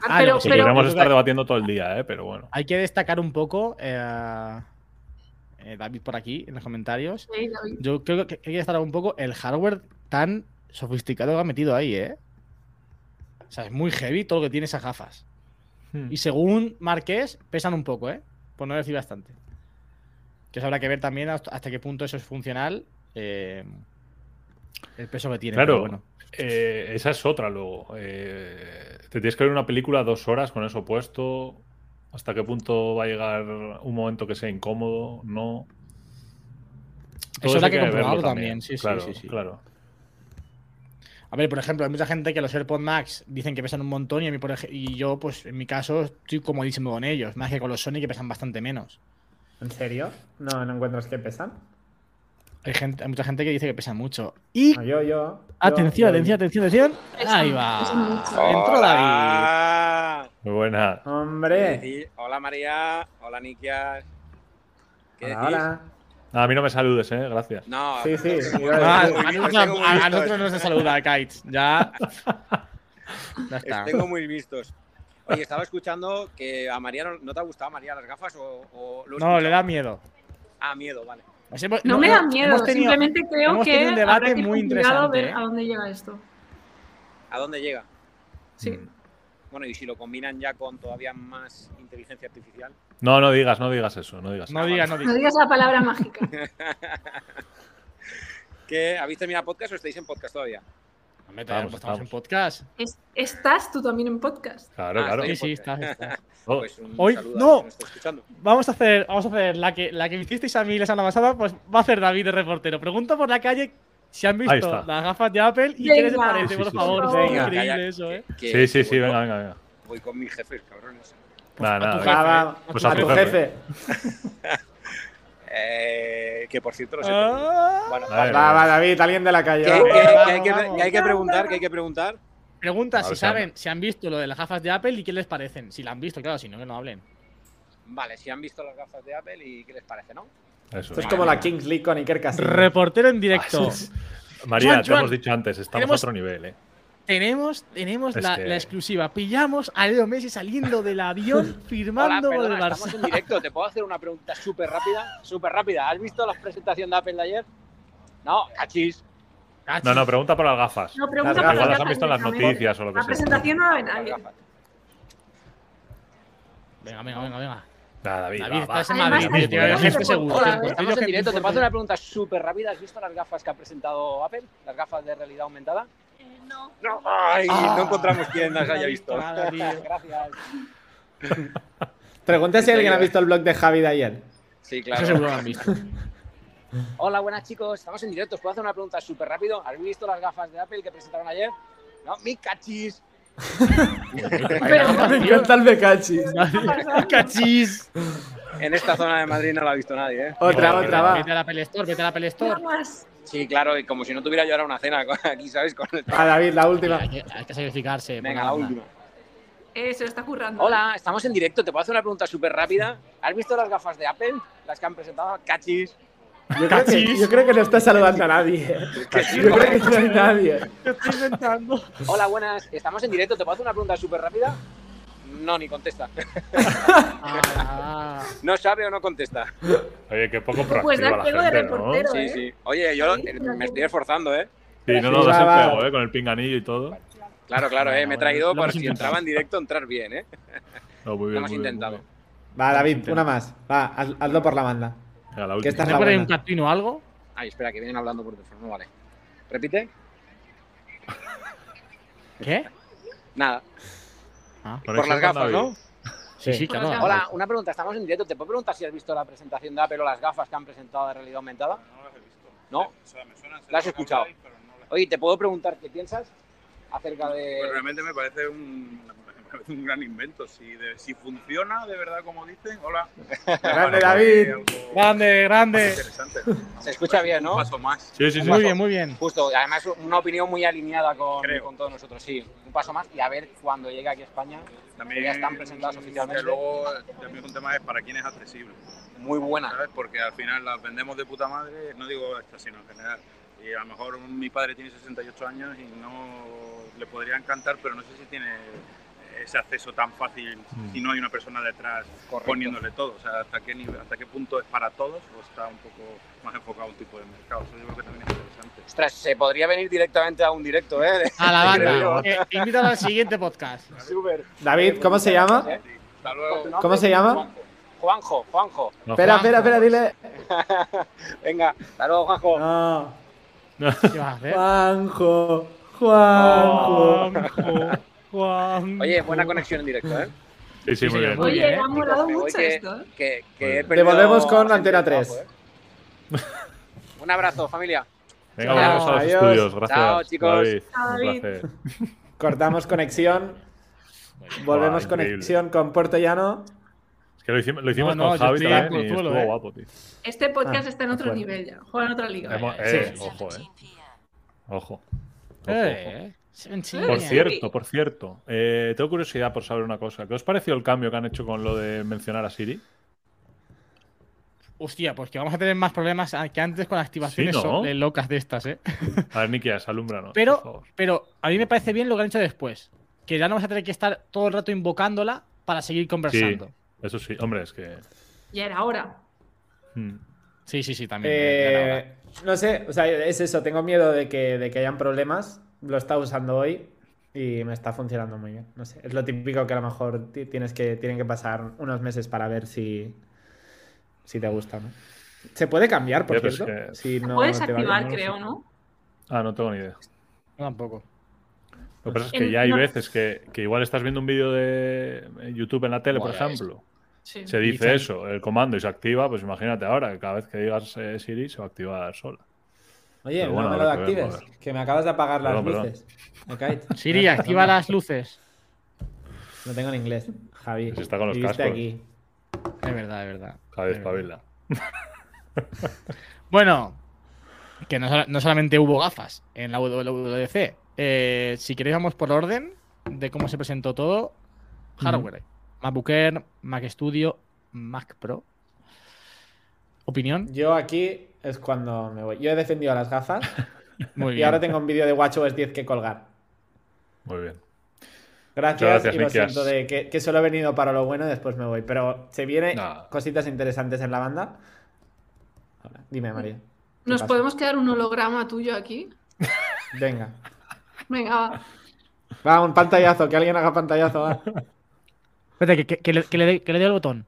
Ah, pero, podríamos estar debatiendo todo el día, ¿eh? pero bueno. Hay que destacar un poco, eh, eh, David por aquí, en los comentarios. Yo creo que hay que destacar un poco el hardware tan sofisticado que ha metido ahí, ¿eh? O sea, es muy heavy todo lo que tiene esas gafas. Hmm. Y según Marqués, pesan un poco, ¿eh? Por no decir bastante. Que eso habrá que ver también hasta, qué punto eso es funcional. Eh, el peso que tiene. Claro, bueno. Eh, esa es otra luego. Eh, te tienes que ver una película dos horas con eso puesto. ¿Hasta qué punto va a llegar un momento que sea incómodo? No. eso es que comprobarlo también. Sí, claro, sí, sí, Claro. A ver, por ejemplo, hay mucha gente que los AirPods Max dicen que pesan un montón y, a y yo, pues en mi caso, estoy comodísimo con ellos. Más que con los Sony que pesan bastante menos. ¿En serio? No, no encuentras que pesan. Hay, gente, hay mucha gente que dice que pesan mucho. Y. No, yo, yo. Atención, yo- atención, atención, atención. Ahí va. Entró David. Muy buena. Hombre. Hola María, hola Nikia. ¿Qué Hola, decís? hola. A mí no me saludes, eh. Gracias. No, Sí, sí, Ah, tengo a, nosotros, a- a no se saluda, Kites. Ya. Ya está. tengo muy vistos. Oye, estaba escuchando que a María no, ¿no te ha gustado María las gafas o, o No, le da miedo. Ah, miedo, vale. Hemos- No no- me da miedo, tenido- simplemente creo hemos que un debate habrá que ir muy interesante, ver ¿eh? a dónde llega esto. ¿A dónde llega? Sí. Mm. Bueno, y si lo combinan ya con todavía más inteligencia artificial. No, no digas, no digas eso. No digas No no digas la palabra mágica. ¿Qué? ¿Habéis terminado podcast o estáis en podcast todavía? Hombre, Estamos, estamos en podcast. Es- estás tú también en podcast. Claro, Ah, claro. Sí, sí, estás, estás. Oh, Pues un Hoy- no. Vamos a hacer, vamos a hacer la que, la que me hicisteis a mí la semana pasada, pues va a hacer David de reportero. Pregunto por la calle si han visto las gafas de Apple y qué les parece, Sí, por sí, sí, favor. sí. Es Venga. increíble Calla, eso, eh. que- Sí, sí, sí, que voy venga, venga, venga. Voy con mis jefes, cabrones. Nada, a tu nada. jefe. Pues a a tu tu jefe. Eh, que por cierto lo sé. Ah. Bueno, vale. Va, va, David, alguien de la calle. ¿Qué, va. qué- Vamos, qué hay que, hay que preguntar? ¿Qué hay que preguntar? Pregunta si ver si saben, si han visto lo de las gafas de Apple y qué les parecen. Si la han visto, claro, si no, que no hablen. Vale, si han visto las gafas de Apple y qué les parece, ¿no? Eso. Esto es como la Kings League con Iker Casillas. Reportero en directo. María, Juan, te Juan, hemos dicho antes, estamos tenemos- a otro nivel, eh. Tenemos, tenemos la, que- la exclusiva. Pillamos a Leo Messi saliendo del avión Hola, firmando por el perdona, Barça. estamos en directo. ¿Te puedo hacer una pregunta súper rápida? Súper rápida. ¿Has visto la presentación de Apple de ayer? No, cachis. No, no, pregunta por las gafas. No, pregunta Las por gafas. Igual las gafas han visto en las noticias o lo que La sea. presentación no la ve Las nadie. Venga, venga, venga, venga. Nada, David, David, va, va. estás en Además, Madrid, tío. Estoy seguro. Hola, estamos en directo. ¿Te hacer una pregunta súper rápida? ¿Has visto las gafas que ha presentado Apple? ¿Las gafas de realidad aumentada? No. No, ay, Ah. no encontramos quien las haya visto nada. Gracias. Pregunta si alguien ha visto el blog de Javi de ayer. Sí, Eso claro. seguro lo han visto. Hola, buenas chicos. Estamos en directo. ¿Os puedo hacer una pregunta súper rápido? ¿Habéis visto las gafas de Apple que presentaron ayer? No, mi cachis. Me encanta el Becachi. ¡Cachis! En esta zona de Madrid no la ha visto nadie, ¿eh? Otra, otra, Vete a va. la Apple Store, vete a la Apple Store. Sí, claro, y como si no tuviera yo ahora una cena aquí, ¿sabes? Con el- A David, la última. Hay que, hay que sacrificarse. Venga, la última. Eh, se lo está currando. Hola, estamos en directo. ¿Te puedo hacer una pregunta súper rápida? ¿Has visto las gafas de Apple? Las que han presentado. Cachis. Yo creo, que, yo creo que no está saludando a nadie. Yo creo que no hay nadie. ¿Qué estoy inventando? Hola, buenas. Estamos en directo. ¿Te puedo hacer una pregunta súper rápida? No, ni contesta. Ah, No sabe o no contesta. Oye, qué poco Pues proactiva da la pego de gente, ¿no? Sí, ¿eh? sí. Oye, yo Sí, me estoy esforzando, ¿eh? Sí, no, no, das el pego, eh, con el pinganillo y todo. Claro, claro, eh. Me he traído lo por hemos si intentado. entraba en directo entrar bien, ¿eh? No, muy Lo bien, hemos muy bien, intentado. muy bien. Va, David, una más. Va, haz- hazlo por la banda. Venga, la Que última. esta es ¿Se la pone un catino o algo? Ay, espera, que vienen hablando por teléfono. No vale. ¿Repite? ¿Qué? Nada. Ah, Por las gafas. ¿no? sí, sí, Por claro. Hola, una pregunta. Estamos en directo. ¿Te puedo preguntar si has visto la presentación de Apple o las gafas que han presentado de realidad aumentada? No las he visto. ¿No? O sea, me ¿Las has escuchado? pero no las- Oye, ¿te puedo preguntar qué piensas acerca de. Pues realmente me parece un, un gran invento. Si, de- si funciona de verdad como dicen, hola. Grande, David. Algo Grande, grande. interesante. Se escucha bien, Un ¿no? paso más. Sí, sí, sí. Muy bien, muy bien. Justo, además una opinión muy alineada con, con todos nosotros, sí. Un paso más y a ver cuando llegue aquí a España. También Ya están presentadas oficialmente. Que luego también un tema es para quién es accesible. Muy buena. ¿sabes? Porque al final las vendemos de puta madre, no digo esta, sino en general. Y a lo mejor un- mi padre tiene 68 años y no le podría encantar, pero no sé si tiene ese acceso tan fácil Mm. si no hay una persona detrás Correcto. poniéndole todo. O sea, hasta qué, nivel, hasta qué punto es para todos o está un poco más enfocado a un tipo de mercado. Eso yo creo que también es interesante. Ostras, se podría venir directamente a un directo, ¿eh? A la banda. Eh, invítalo al siguiente podcast. Súper. David, ¿cómo se llama? ¿Eh? Hasta luego. ¿Cómo se llama? Juanjo, Juanjo. No, Espera, Juanjo. espera, espera, dile. Venga, hasta luego, Juanjo. No. ¿Qué vas a hacer? Juanjo. Juanjo. Juanjo, Oye, buena conexión en directo, ¿eh? Sí, sí, Sí, muy bien. Oye, bien, ¿eh? me ha molado Me mucho que, esto, ¿eh? que, que perdido Devolvemos con Antena de trabajo, 3. ¿eh? Un abrazo, familia. Venga, Chao. volvemos a los Adiós. estudios. Gracias. Chao, chicos. David. Chao, David. Cortamos conexión. Volvemos increíble. conexión con Puerto Llano. Es que lo hicimos, lo hicimos No, no, con Javi también y estuvo ¿eh? guapo, tío. Este podcast Ah, está en otro bueno. nivel ya. Juega en otra liga. Eh, sí. ojo, eh. Ojo. Ojo, ojo. Por Sí. cierto, por cierto, eh, tengo curiosidad por saber una cosa. ¿Qué os pareció el cambio que han hecho con lo de mencionar a Siri? Hostia, pues que vamos a tener más problemas que antes con activaciones Sí, locas de estas, ¿eh? A ver, Nikias, alúmbranos, Pero- por favor. Pero a mí me parece bien lo que han hecho después. Que ya no vas a tener que estar todo el rato invocándola para seguir conversando. Eso sí, hombre, es que. Ya era hora. hmm. Sí, sí, sí, también. Eh, no sé, o sea, es eso, tengo miedo de que, de que hayan problemas. Lo está usando hoy y me está funcionando muy bien. No sé, es lo típico que a lo mejor ti- tienes que, tienen que pasar unos meses para ver si, si te gusta, ¿no? Se puede cambiar, por cierto. que- si no Puedes te va bien, activar, no creo, ¿no? Ah, no tengo ni idea. Yo tampoco. Lo que pasa es que En- ya hay no- veces que, que igual estás viendo un vídeo de YouTube en la tele, por ejemplo. Sí. Se dice Dicen- eso, el comando y se activa, pues imagínate ahora que cada vez que digas eh, Siri se va a activar sola. Oye, Pero bueno, no me lo actives, que me acabas de apagar las Perdón, luces. Cae. Siri, activa las luces. No tengo en inglés, Javi. Pues está con los cascos. aquí. Es verdad, es verdad. Javi, espabila. Bueno, que no, no solamente hubo gafas en la WWDC. Eh, si queréis, vamos por orden de cómo se presentó todo. Hardware. MacBook Air, Mac Studio, Mac Pro. ¿Opinión? Yo aquí es cuando me voy. Yo he defendido las gafas Muy y bien. ahora tengo un vídeo de WatchOS 10 que colgar. Muy bien. Gracias, Gracias, y lo Nikias. siento de que, que solo he venido para lo bueno y después me voy. Pero se vienen Nah. cositas interesantes en la banda. Ahora, dime, María. ¿qué ¿Nos pasa? podemos quedar un holograma tuyo aquí? Venga. Venga, va. Va, un pantallazo, que alguien haga pantallazo. va. Espérate, que, que- que le, que le dé que le dé el botón.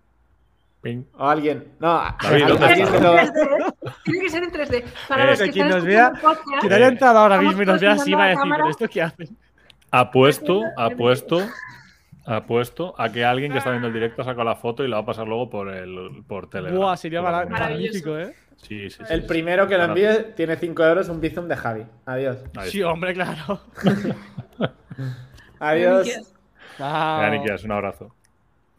Ping. O alguien. No, David, a- ¿dónde alguien me lo- 3D. Tiene que ser en 3D. Para Eh, los que quien nos vea- Que haya entrado ahora mismo y nos vea así va a decir, cámara. ¿pero esto qué hacen? Apuesto, apuesto, apuesto a que alguien que está viendo el directo saca la foto y la va a pasar luego por el por Telegram. Buah, sería Por magnífico, ¿eh? Sí, sí, sí. El sí. primero que lo envíe tiene 5 euros, un bizum de Javi. Adiós. Sí, hombre, claro. Adiós. Chao. Un abrazo.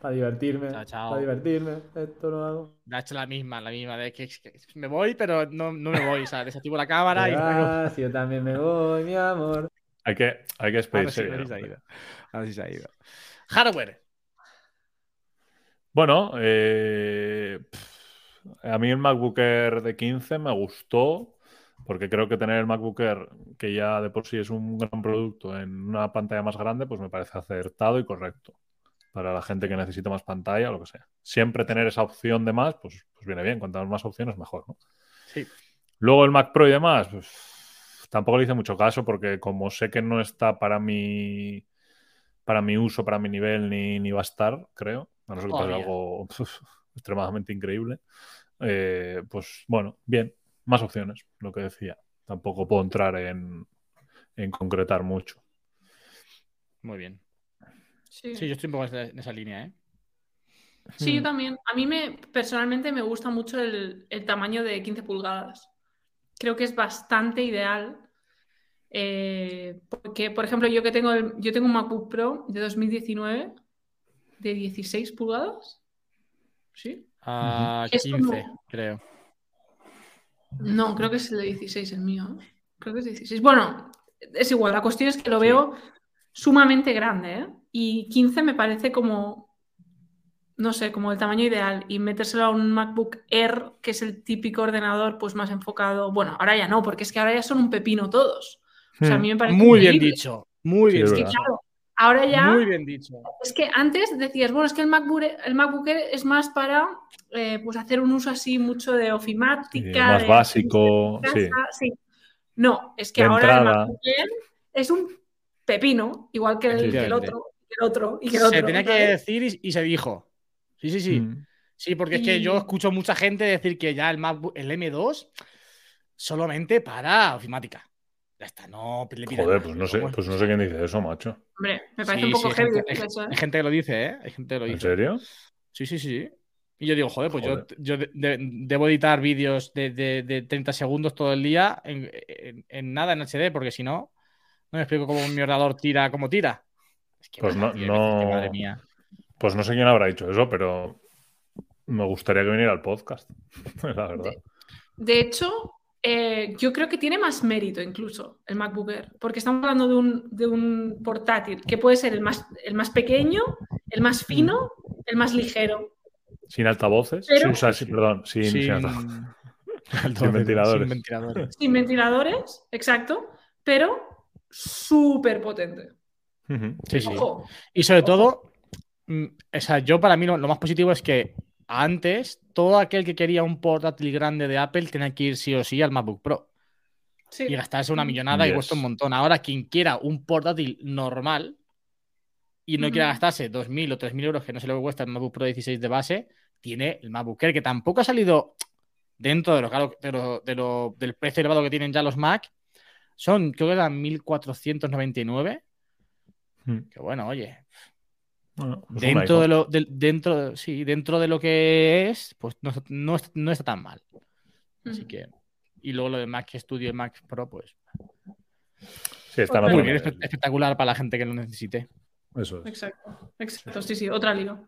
Para divertirme. Chao, chao. Para divertirme. Esto lo hago. Me ha hecho la misma, la misma. De que, que me voy, pero no, no me voy. O sea, desactivo la cámara y vas, yo también me voy, mi amor. Hay que, hay que Ahora despedirse. ahora sí se ha ido. Ahora sí se ha ido. Hardware. Bueno, eh, pff, a mí el MacBook Air de 15 me gustó, porque creo que tener el MacBook Air, que ya de por sí es un gran producto, en una pantalla más grande, pues me parece acertado y correcto. Para la gente que necesita más pantalla o lo que sea. Siempre tener esa opción de más, pues, pues viene bien. Cuantas más opciones, mejor, ¿no? Sí. Luego el Mac Pro y demás, pues tampoco le hice mucho caso, porque como sé que no está para mi, para mi uso, para mi nivel, ni, ni va a estar, creo. A no ser que pase algo extremadamente increíble. eh, pues bueno, bien, más opciones, lo que decía. Tampoco puedo entrar en, en concretar mucho. Muy bien. Sí. Sí, yo estoy un poco en esa, línea, ¿eh? Sí, Mm. yo también. A mí me personalmente me gusta mucho el, el tamaño de 15 pulgadas. Creo que es bastante ideal. eh, porque, por ejemplo, yo que tengo el- yo tengo un MacBook Pro de 2019 de 16 pulgadas. ¿Sí? A Es 15, como- creo. No, creo que es el de 16 el mío. ¿eh? Creo que es 16. Bueno, es igual. La cuestión es que lo veo sumamente grande, ¿eh? Y 15 me parece como, no sé, como el tamaño ideal. Y metérselo a un MacBook Air, que es el típico ordenador, pues más enfocado. Bueno, ahora ya no, porque es que ahora ya son un pepino todos. O sea, a mí me parece Muy bien dicho. Muy bien dicho. Claro, ahora ya. Muy bien dicho. Es que antes decías, bueno, es que el MacBook, el MacBook Air es más para eh, pues hacer un uso así mucho de ofimática. más de- básico, casa, sí. sí. No, es que De ahora el. MacBook Air es un pepino, igual que el, que el Efectivamente. otro, el otro y que el otro. Se tenía que decir y, y se dijo. Sí, sí, sí. Mm. Sí, porque es que yo escucho mucha gente decir que ya el MacBook, el M2 solamente para ofimática. Ya está, no le Joder, más. pues no sé, pues no sé quién dice eso, macho. Hombre, me parece sí, un poco sí, heavy gente- hay, eso, ¿eh? hay gente que lo dice, ¿eh? Hay gente que lo ¿En dice. serio? Sí, sí, sí. Y yo digo, joder, pues yo, Joder. yo de- de- debo editar vídeos de, de- de 30 segundos todo el día en, en- en nada, en HD, porque si no, no me explico cómo mi ordenador tira como tira. Es que Pues no- no- madre mía. Pues no sé quién habrá dicho eso, pero Me gustaría que viniera al podcast, la verdad. De, hecho, eh, yo creo que tiene más mérito incluso el MacBook Air, porque estamos hablando de un, de un portátil que puede ser el más, el más pequeño, el más fino, el más ligero. Sin altavoces, Pero- sin, o sea, perdón, sin, sin altavoces. Sin ventiladores. Sin ventiladores. Sin ventiladores, exacto, pero súper potente. Sí, sí. Ojo, Y sobre todo, mm, o sea, yo para mí lo, lo más positivo es que antes todo aquel que quería un portátil grande de Apple tenía que ir sí o sí al MacBook Pro sí. y gastarse una millonada y cuesta un montón. Ahora, quien quiera un portátil normal y no quiera Ujú. gastarse 2.000 o 3.000 euros, que no lo que cuesta el MacBook Pro 16 de base, tiene el MacBook Air, que tampoco ha salido dentro de lo, caro- de lo- de lo- del precio elevado que tienen ya los Mac. Son, creo que eran 1.499. Mm. Que bueno, oye, Bueno, pues dentro de lo dentro sí dentro de lo que es pues no, está- no, no está tan mal así Ujú. que y luego lo de Mac Studio y Mac Pro pues Sí, está otro nivel. espe- espectacular para la gente que lo necesite Eso es. Exacto, exacto, sí, sí, otra liga.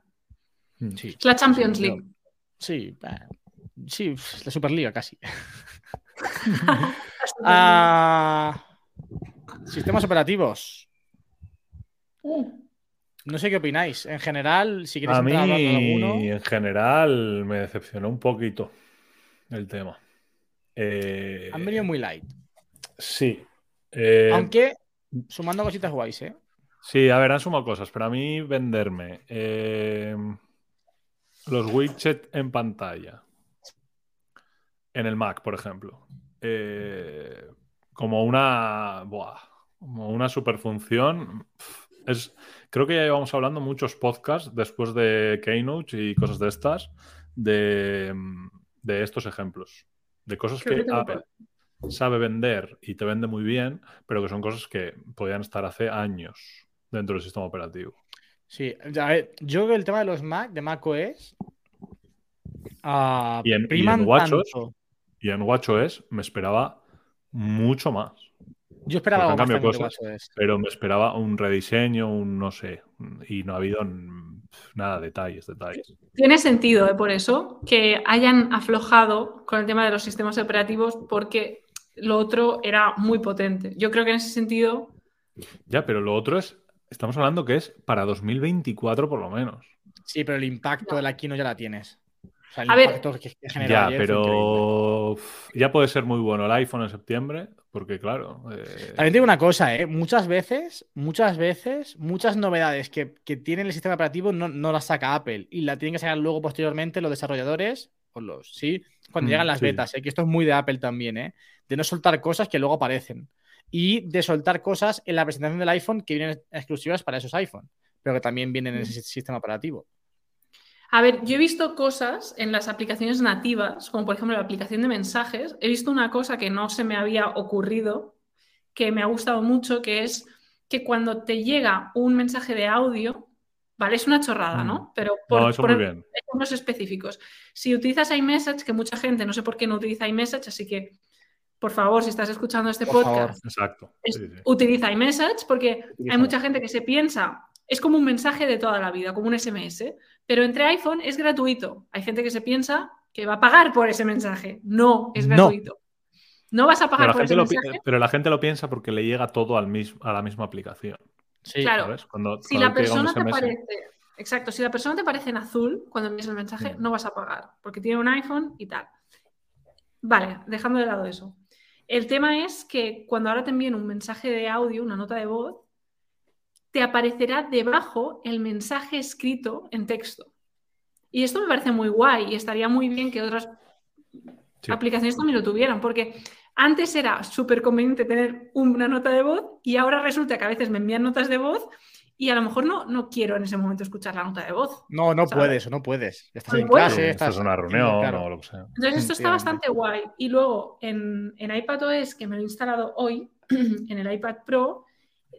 Mm. sí Es la Champions League. sí sí la Superliga casi Ah, sistemas operativos no sé qué opináis en general si queréis A mí, entrar alguno en general, me decepcionó un poquito el tema. Eh, han venido muy light Sí. Eh, aunque sumando cositas guays eh Sí, a ver, han sumado cosas, pero a mí venderme eh, los widgets en pantalla en el Mac, por ejemplo, como una, buah, como una superfunción, pf, es, creo que ya llevamos hablando muchos podcasts después de Keynote y cosas de estas, de, de estos ejemplos, de cosas Creo que que tengo Apple sabe vender y te vende muy bien, pero que son cosas que podían estar hace años dentro del sistema operativo. Sí, a ver, yo creo que el tema de los Mac, de Mac OS, ah, Y en- y priman en WatchOS, tanto. Y en WatchOS me esperaba mucho más, Yo esperaba algo de cosas. WatchOS. pero me esperaba un rediseño, un no sé, y no ha habido nada, detalles, detalles. Tiene sentido, ¿eh? por eso, que hayan aflojado con el tema de los sistemas operativos porque lo otro era muy potente. Yo creo que en ese sentido, Ya, pero lo otro es, estamos hablando que es para 2024 por lo menos. Sí, pero el impacto de la Kino ya la tienes. O sea, el A ver- impacto que, que Ya, pero ya puede ser muy bueno el iPhone en septiembre, porque claro, eh, También digo una cosa, ¿eh? Muchas veces, muchas veces, muchas novedades que, que tiene el sistema operativo no, no las saca Apple y la tienen que sacar luego posteriormente los desarrolladores o los, sí, cuando Mm, llegan las sí. betas, ¿eh? Que esto es muy de Apple también, ¿eh? De no soltar cosas que luego aparecen y de soltar cosas en la presentación del iPhone que vienen exclusivas para esos iPhone, pero que también vienen en ese sistema operativo. A ver, yo he visto cosas en las aplicaciones nativas, como por ejemplo la aplicación de mensajes, he visto una cosa que no se me había ocurrido, que me ha gustado mucho, que es que cuando te llega un mensaje de audio, vale, es una chorrada, ¿no? Pero por, no, eso por- muy bien. ejemplos específicos. Si utilizas iMessage, que mucha gente no sé por qué no utiliza iMessage, así que por favor, si estás escuchando este Por podcast, Exacto. es- sí, sí. utiliza iMessage porque hay mucha gente que se piensa, es como un mensaje de toda la vida, como un SMS, pero entre iPhone es gratuito. Hay gente que se piensa que va a pagar por ese mensaje. No, es gratuito. No vas a Pero pagar la, por gente ese pi- mensaje. pero la gente lo piensa porque le llega todo al mismo, a la misma aplicación. Sí, Claro. ¿sabes? Cuando, Si cuando la persona te parece, exacto, si la persona te parece en azul cuando envías el mensaje, Mm. no vas a pagar, porque tiene un iPhone y tal. Vale, dejando de lado eso. El tema es que cuando ahora te envíen un mensaje de audio, una nota de voz, te aparecerá debajo el mensaje escrito en texto. Y esto me parece muy guay y estaría muy bien que otras Sí. aplicaciones también lo tuvieran, porque antes era súper conveniente tener una nota de voz y ahora resulta que a veces me envían notas de voz y a lo mejor no, no quiero en ese momento escuchar la nota de voz. No, no ¿sabes? puedes o no puedes. Estás No en puedes. Clase, estás estás en una reunión claro. o lo que sea. Entonces esto está bastante guay. Y luego en, en iPadOS, que me lo he instalado hoy, en el iPad Pro,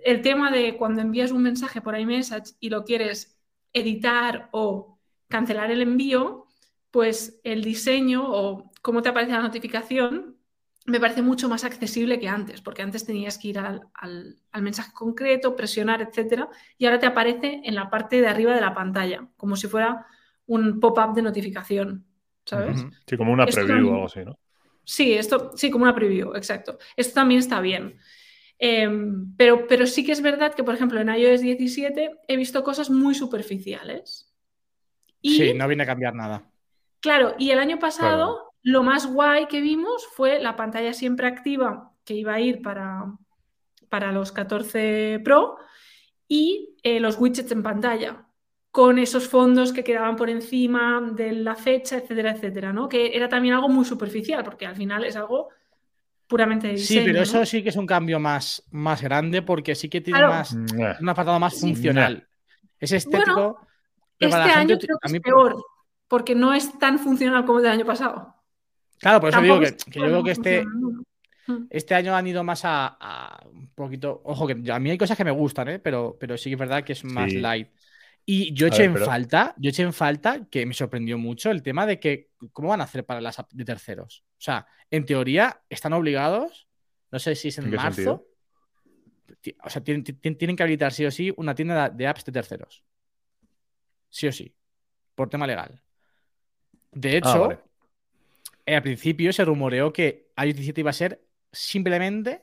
el tema de cuando envías un mensaje por iMessage y lo quieres editar o cancelar el envío, pues el diseño o cómo te aparece la notificación me parece mucho más accesible que antes, porque antes tenías que ir al, al- al mensaje concreto, presionar, etcétera, y ahora te aparece en la parte de arriba de la pantalla, como si fuera un pop-up de notificación, ¿sabes? Sí, como una preview o algo así, ¿no? Sí, esto, sí, como una preview, exacto. Esto también está bien. Em, pero, pero sí que es verdad que, por ejemplo, en iOS 17 he visto cosas muy superficiales. sí, no viene a cambiar nada. Claro, y el año pasado lo más guay que vimos fue la pantalla siempre activa que iba a ir para, para los 14 Pro y eh, los widgets en pantalla con esos fondos que quedaban por encima de la fecha, etcétera, etcétera, ¿no? Que era también algo muy superficial, porque al final es algo puramente de diseño. Sí, pero eso sí que es un cambio más, más grande, porque sí que tiene más, un apartado más funcional. Es estético. este año creo que es peor, porque no es tan funcional como el del año pasado. Claro, por eso digo que, yo creo que este, Mm. Este año han ido más a, un poquito. Ojo, que a mí hay cosas que me gustan, ¿eh? pero, pero sí que es verdad que es más light. Y yo eché en falta, yo eché en falta, que me sorprendió mucho, el tema de que, ¿cómo van a hacer para las apps de terceros? O sea, en teoría están obligados, no sé si es en, marzo. O sea, tienen, que habilitar sí o sí una tienda de apps de terceros. Sí o sí. Por tema legal. De ah, hecho, al principio se rumoreó que iOS 17 iba a ser simplemente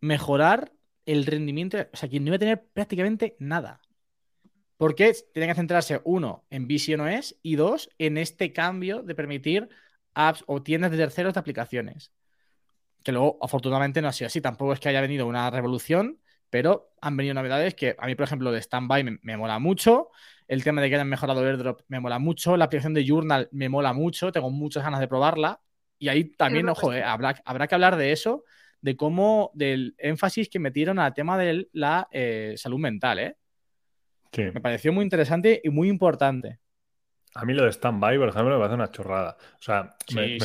mejorar el rendimiento. O sea, que no iba a tener prácticamente nada. Porque tiene que centrarse, uno, en Vision OS y dos, en este cambio de permitir apps o tiendas de terceros de aplicaciones. Que luego, afortunadamente, no ha sido así. Tampoco es que haya venido una revolución, pero han venido novedades que a mí, por ejemplo, de Standby me, me mola mucho. El tema de que hayan mejorado AirDrop me mola mucho. La aplicación de Journal me mola mucho. Tengo muchas ganas de probarla. Y ahí también, ojo, eh, habrá, habrá, que hablar de eso, de cómo, del énfasis que metieron al tema de la eh, salud mental, ¿eh? Sí. Me pareció muy interesante y muy importante. A mí lo de stand-by, por ejemplo, me parece una chorrada. O sea, me,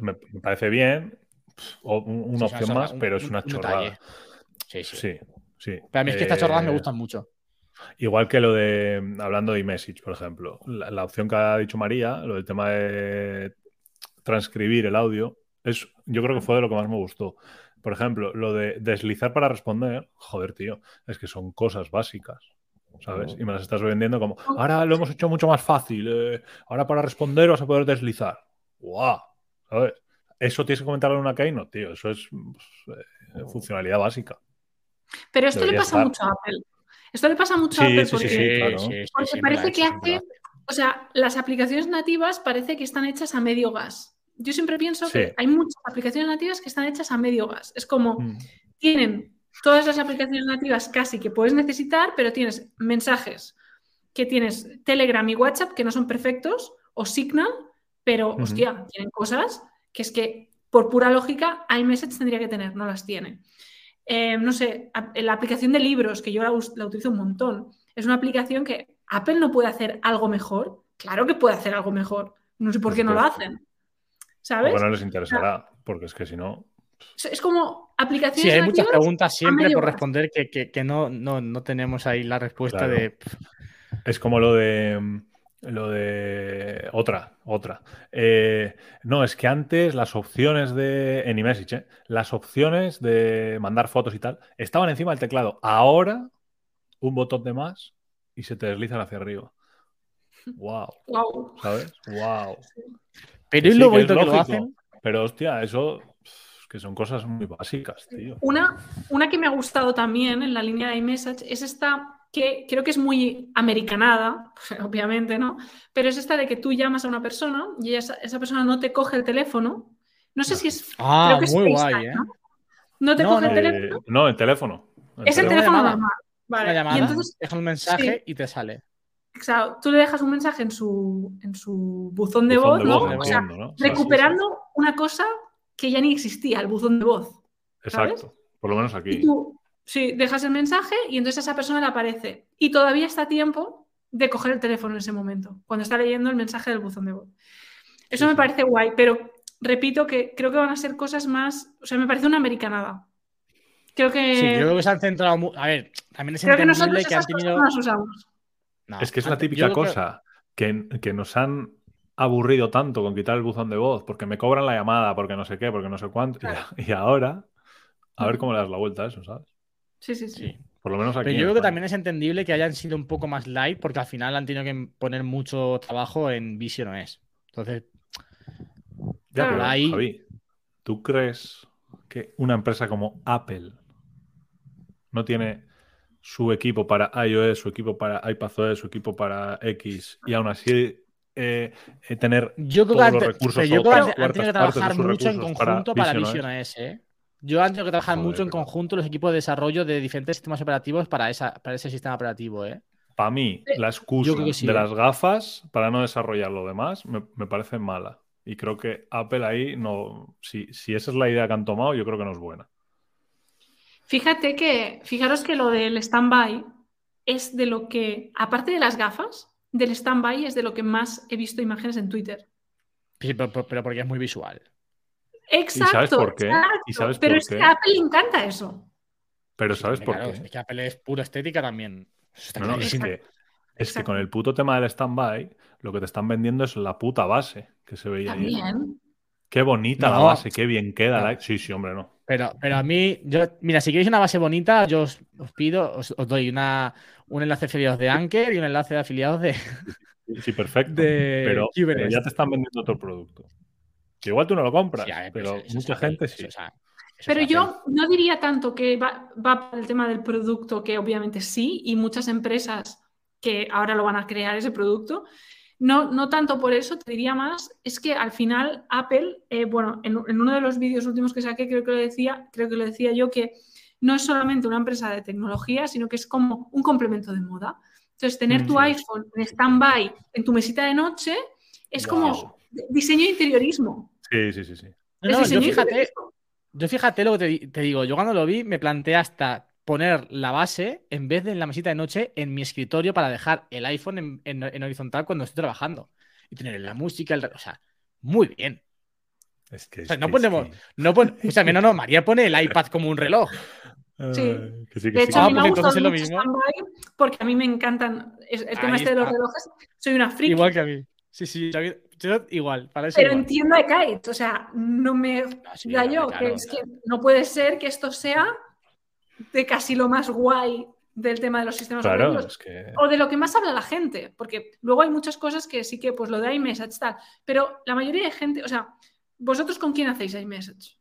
Me, parece bien, o una opción más, pero es una chorrada. Sí, sí. sí, Pero a mí es que estas chorradas me eh, gustan mucho. Igual que lo de, hablando de iMessage, por ejemplo, la, la, opción que ha dicho María, lo del tema de transcribir el audio, es, yo creo que fue de lo que más me gustó. Por ejemplo, lo de deslizar para responder, joder, tío, es que son cosas básicas, ¿sabes? Y me las estás vendiendo como, ahora lo hemos hecho mucho más fácil, eh, ahora para responder vas a poder deslizar. ¡Guau! ¿Sabes? Eso tienes que comentarlo en una keynote, tío, eso es pues, eh, funcionalidad básica. Pero esto le pasa mucho a Apple. Esto le pasa mucho a Apple porque, porque parece que hace, o sea, las aplicaciones nativas parece que están hechas a medio gas yo siempre pienso que hay muchas aplicaciones nativas que están hechas a medio gas. Es como, mm. tienen todas las aplicaciones nativas casi que puedes necesitar, pero tienes mensajes que tienes Telegram y WhatsApp que no son perfectos, o Signal, pero, hostia, tienen cosas que es que por pura lógica iMessage tendría que tener, no las tiene. Eh, no sé, la aplicación de libros, que yo la, la utilizo un montón, es una aplicación que Apple no puede hacer algo mejor. Claro que puede hacer algo mejor. No sé por qué no lo hacen. ¿sabes? Bueno, les interesará, porque es que si no. Es como aplicaciones. Sí, hay muchas preguntas siempre por responder que, no, no, tenemos ahí la respuesta de. Es como lo de. Lo de. Otra, otra. Eh, no, es que antes las opciones de. En iMessage, ¿eh? Las opciones de mandar fotos y tal estaban encima del teclado. Ahora, un botón de más y se te deslizan hacia arriba. ¡Wow! wow. ¿Sabes? ¡Wow! Pero lo bonito que, lo hacen. Pero hostia, eso que son cosas muy básicas, tío. Una, una que me ha gustado también en la línea de iMessage es esta que creo que es muy americanada, obviamente, ¿no? Pero es esta de que tú llamas a una persona y esa, persona no te coge el teléfono. No sé si es. Ah, muy guay, ¿eh? ¿no? te coge el teléfono? no, el teléfono. es el teléfono normal. Vale. y entonces, deja un mensaje y te sale. Exacto. Tú le dejas un mensaje en su, en su buzón de voz, ¿no? o sea, recuperando una cosa que ya ni existía, el buzón de voz. Exacto. Por lo menos aquí. Y tú, sí, dejas el mensaje y entonces a esa persona le aparece. Y todavía está a tiempo de coger el teléfono en ese momento, cuando está leyendo el mensaje del buzón de voz. Eso me parece guay, pero repito que creo que van a ser cosas más. O sea, me parece una americanada. Creo que. Sí, creo que se han centrado. A ver, también es creo que nosotros que han tenido. usamos es que es la típica cosa que... Que, nos han aburrido tanto con quitar el buzón de voz, porque me cobran la llamada, porque no sé qué, porque no sé cuánto. Y, ahora, a ver cómo le das la vuelta a eso, ¿sabes? Sí, sí, sí. Por lo menos aquí. Pero yo creo que también es entendible que hayan sido un poco más light porque al final han tenido que poner mucho trabajo en Vision OS. Entonces, Ya, Claro. pero, Ahí- Javi, ¿tú crees que una empresa como Apple no tiene su equipo para iOS, su equipo para iPadOS, su equipo para X y aún así eh, eh, tener yo creo que todos han, los recursos pero yo creo que han- tenido que trabajar mucho en para conjunto para, Vision OS? ¿eh? Yo han tenido que trabajar Joder, mucho en conjunto los equipos de desarrollo de diferentes sistemas operativos para, esa, para ese sistema operativo. ¿eh? Para mí, la excusa que sí, de las gafas para no desarrollar lo demás me, me parece mala. Y creo que Apple ahí no. Si, si esa es la idea que han tomado, yo creo que no es buena. Fíjate que, fijaros que lo del stand-by es de lo que, aparte de las gafas, del stand-by es de lo que más he visto imágenes en Twitter. Sí, pero, porque es muy visual. Exacto. sabes por qué? exacto. ¿Y sabes Pero por es qué? que a Apple le encanta eso. Pero ¿sabes por Claro, qué? Es que Apple es pura estética también. Está No, no, es que, es que Exacto. con el puto tema del stand-by, lo que te están vendiendo es la puta base que se veía ahí. También. Qué bonita la base, qué bien queda. No. la- Sí, sí, hombre, no. Pero, pero a mí, yo, mira, si queréis una base bonita, yo os, os pido, os, os doy una, un enlace de afiliados de Anker y un enlace de afiliados de, Sí, perfecto. de pero, ya te están vendiendo otro producto. Que igual tú no lo compras, Sí, ver, pero eso- eso mucha gente eso sí. eso Pero yo no diría tanto que va, va por el tema del producto, que obviamente sí, y muchas empresas que ahora lo van a crear ese producto. No, no tanto por eso, te diría más, es que al final Apple, eh, bueno, en, en uno de los vídeos últimos que saqué, creo que lo decía, creo que lo decía yo, que no es solamente una empresa de tecnología, sino que es como un complemento de moda. Entonces, tener Mm, tu iPhone en stand-by en tu mesita de noche es como diseño de interiorismo. Sí, sí, sí, sí. No, no, yo fíjate, yo fíjate lo que te digo, yo cuando lo vi me planteé hasta poner la base en vez de en la mesita de noche en mi escritorio para dejar el iPhone en, en- en horizontal cuando estoy trabajando y tener la música, el, o sea, muy bien. Es que, O sea, es no que- ponemos, es que- no pon- o sea, no, no, María pone el iPad como un reloj. Sí. Que sí, que De sí, hecho, que a Ah, mí sí. me pues lo mismo. porque a mí me encantan el tema Ahí este de los relojes. Soy una friki, Igual que a mí. Sí, sí, yo, yo igual, para eso pero igual. entiendo a Kite. O sea, no me Ah, sí, da hombre, yo claro, que es que no puede ser que esto sea de casi lo más guay del tema de los sistemas Claro, operativos. es que. O de lo que más habla la gente, porque luego hay muchas cosas que sí que, pues lo de iMessage tal, pero la mayoría de gente, o sea, ¿vosotros con quién hacéis iMessage?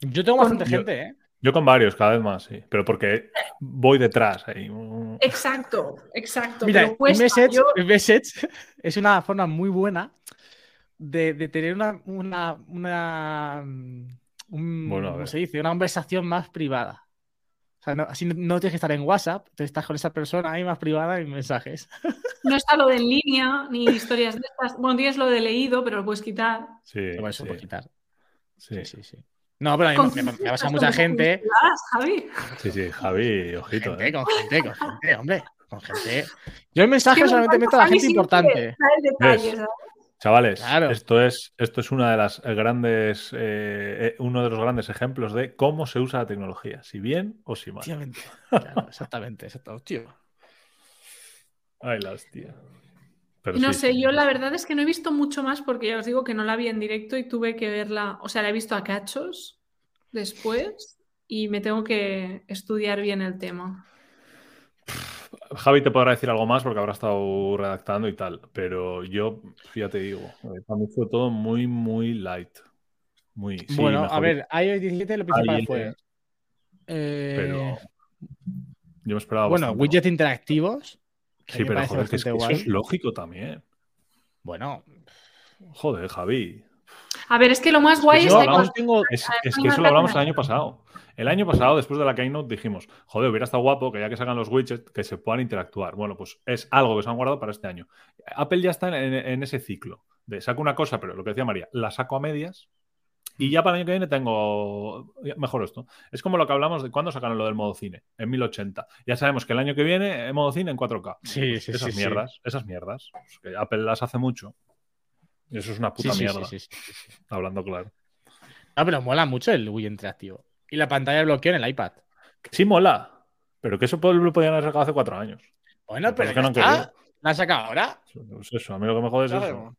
Yo tengo bastante yo- gente, ¿eh? Yo con varios, cada vez más, sí. Pero porque voy detrás ahí. Exacto, exacto. Mira, cuesta. iMessage, Yo- iMessage es una forma muy buena de, de tener una, una, una, mm, un- Bueno, ¿cómo se dice? Una conversación más privada. Sea, no, así no, no tienes que estar en WhatsApp, tú estás con esa persona ahí más privada en mensajes. No está lo de en línea, ni historias de estas. Bueno, tienes lo de leído, pero lo puedes quitar. Sí, Pero eso sí, por quitar. sí. Sí, sí, sí. No, pero a mí ¿Con me, me- me pasa mucha con gente. Javi? Sí, sí, Javi, ojito, Gente, ¿eh? con gente, con gente, hombre. Con gente. Yo en mensajes solamente meto a la gente importante. detalle, ¿Ves? Chavales, Claro. esto, es, esto es una de las eh, grandes, eh, eh, uno de los grandes ejemplos de cómo se usa la tecnología, si bien o si mal. Claro, exactamente, exacto. Tío. Ay, la hostia. Pero No sí, sé, sí, yo la verdad es que no he visto mucho más porque ya os digo que no la vi en directo y tuve que verla, o sea, la he visto a cachos después y me tengo que estudiar bien el tema. Javi te podrá decir algo más porque habrá estado redactando y tal, pero yo, ya te digo, eh, para mí fue todo muy, muy light. Muy, sí, bueno, a ver, iOS 17 lo principal fue. eh, Pero yo me esperaba bueno, bastante widgets interactivos. que Sí, pero joder, que es que eso es lógico también. Bueno, Joder, Javi. A ver, es que lo más Es que guay es yo de hablamos- aún tengo. Es, que eso lo hablamos el año pasado. El año pasado, después de la Keynote, dijimos, joder, hubiera estado guapo que ya que sacan los widgets, que se puedan interactuar. Bueno, pues es algo que se han guardado para este año. Apple ya está en, en ese ciclo de saco una cosa, pero lo que decía María, la saco a medias y ya para el año que viene tengo mejor esto. Es como lo que hablamos de cuándo sacaron lo del modo cine, en 1080. Ya sabemos que el año que viene el modo cine en 4K. Sí, Pues sí, esas sí, sí. mierdas, esas mierdas. pues que Apple las hace mucho. Y eso es una puta sí, mierda, sí, sí, sí, sí. hablando claro. No, pero mola mucho el Wii interactivo. Y la pantalla de bloqueo en el iPad. Sí mola, pero que eso lo podían haber sacado hace cuatro años. Bueno, pero es que no. La han sacado ahora. Pues eso, a mí lo que me jode es eso.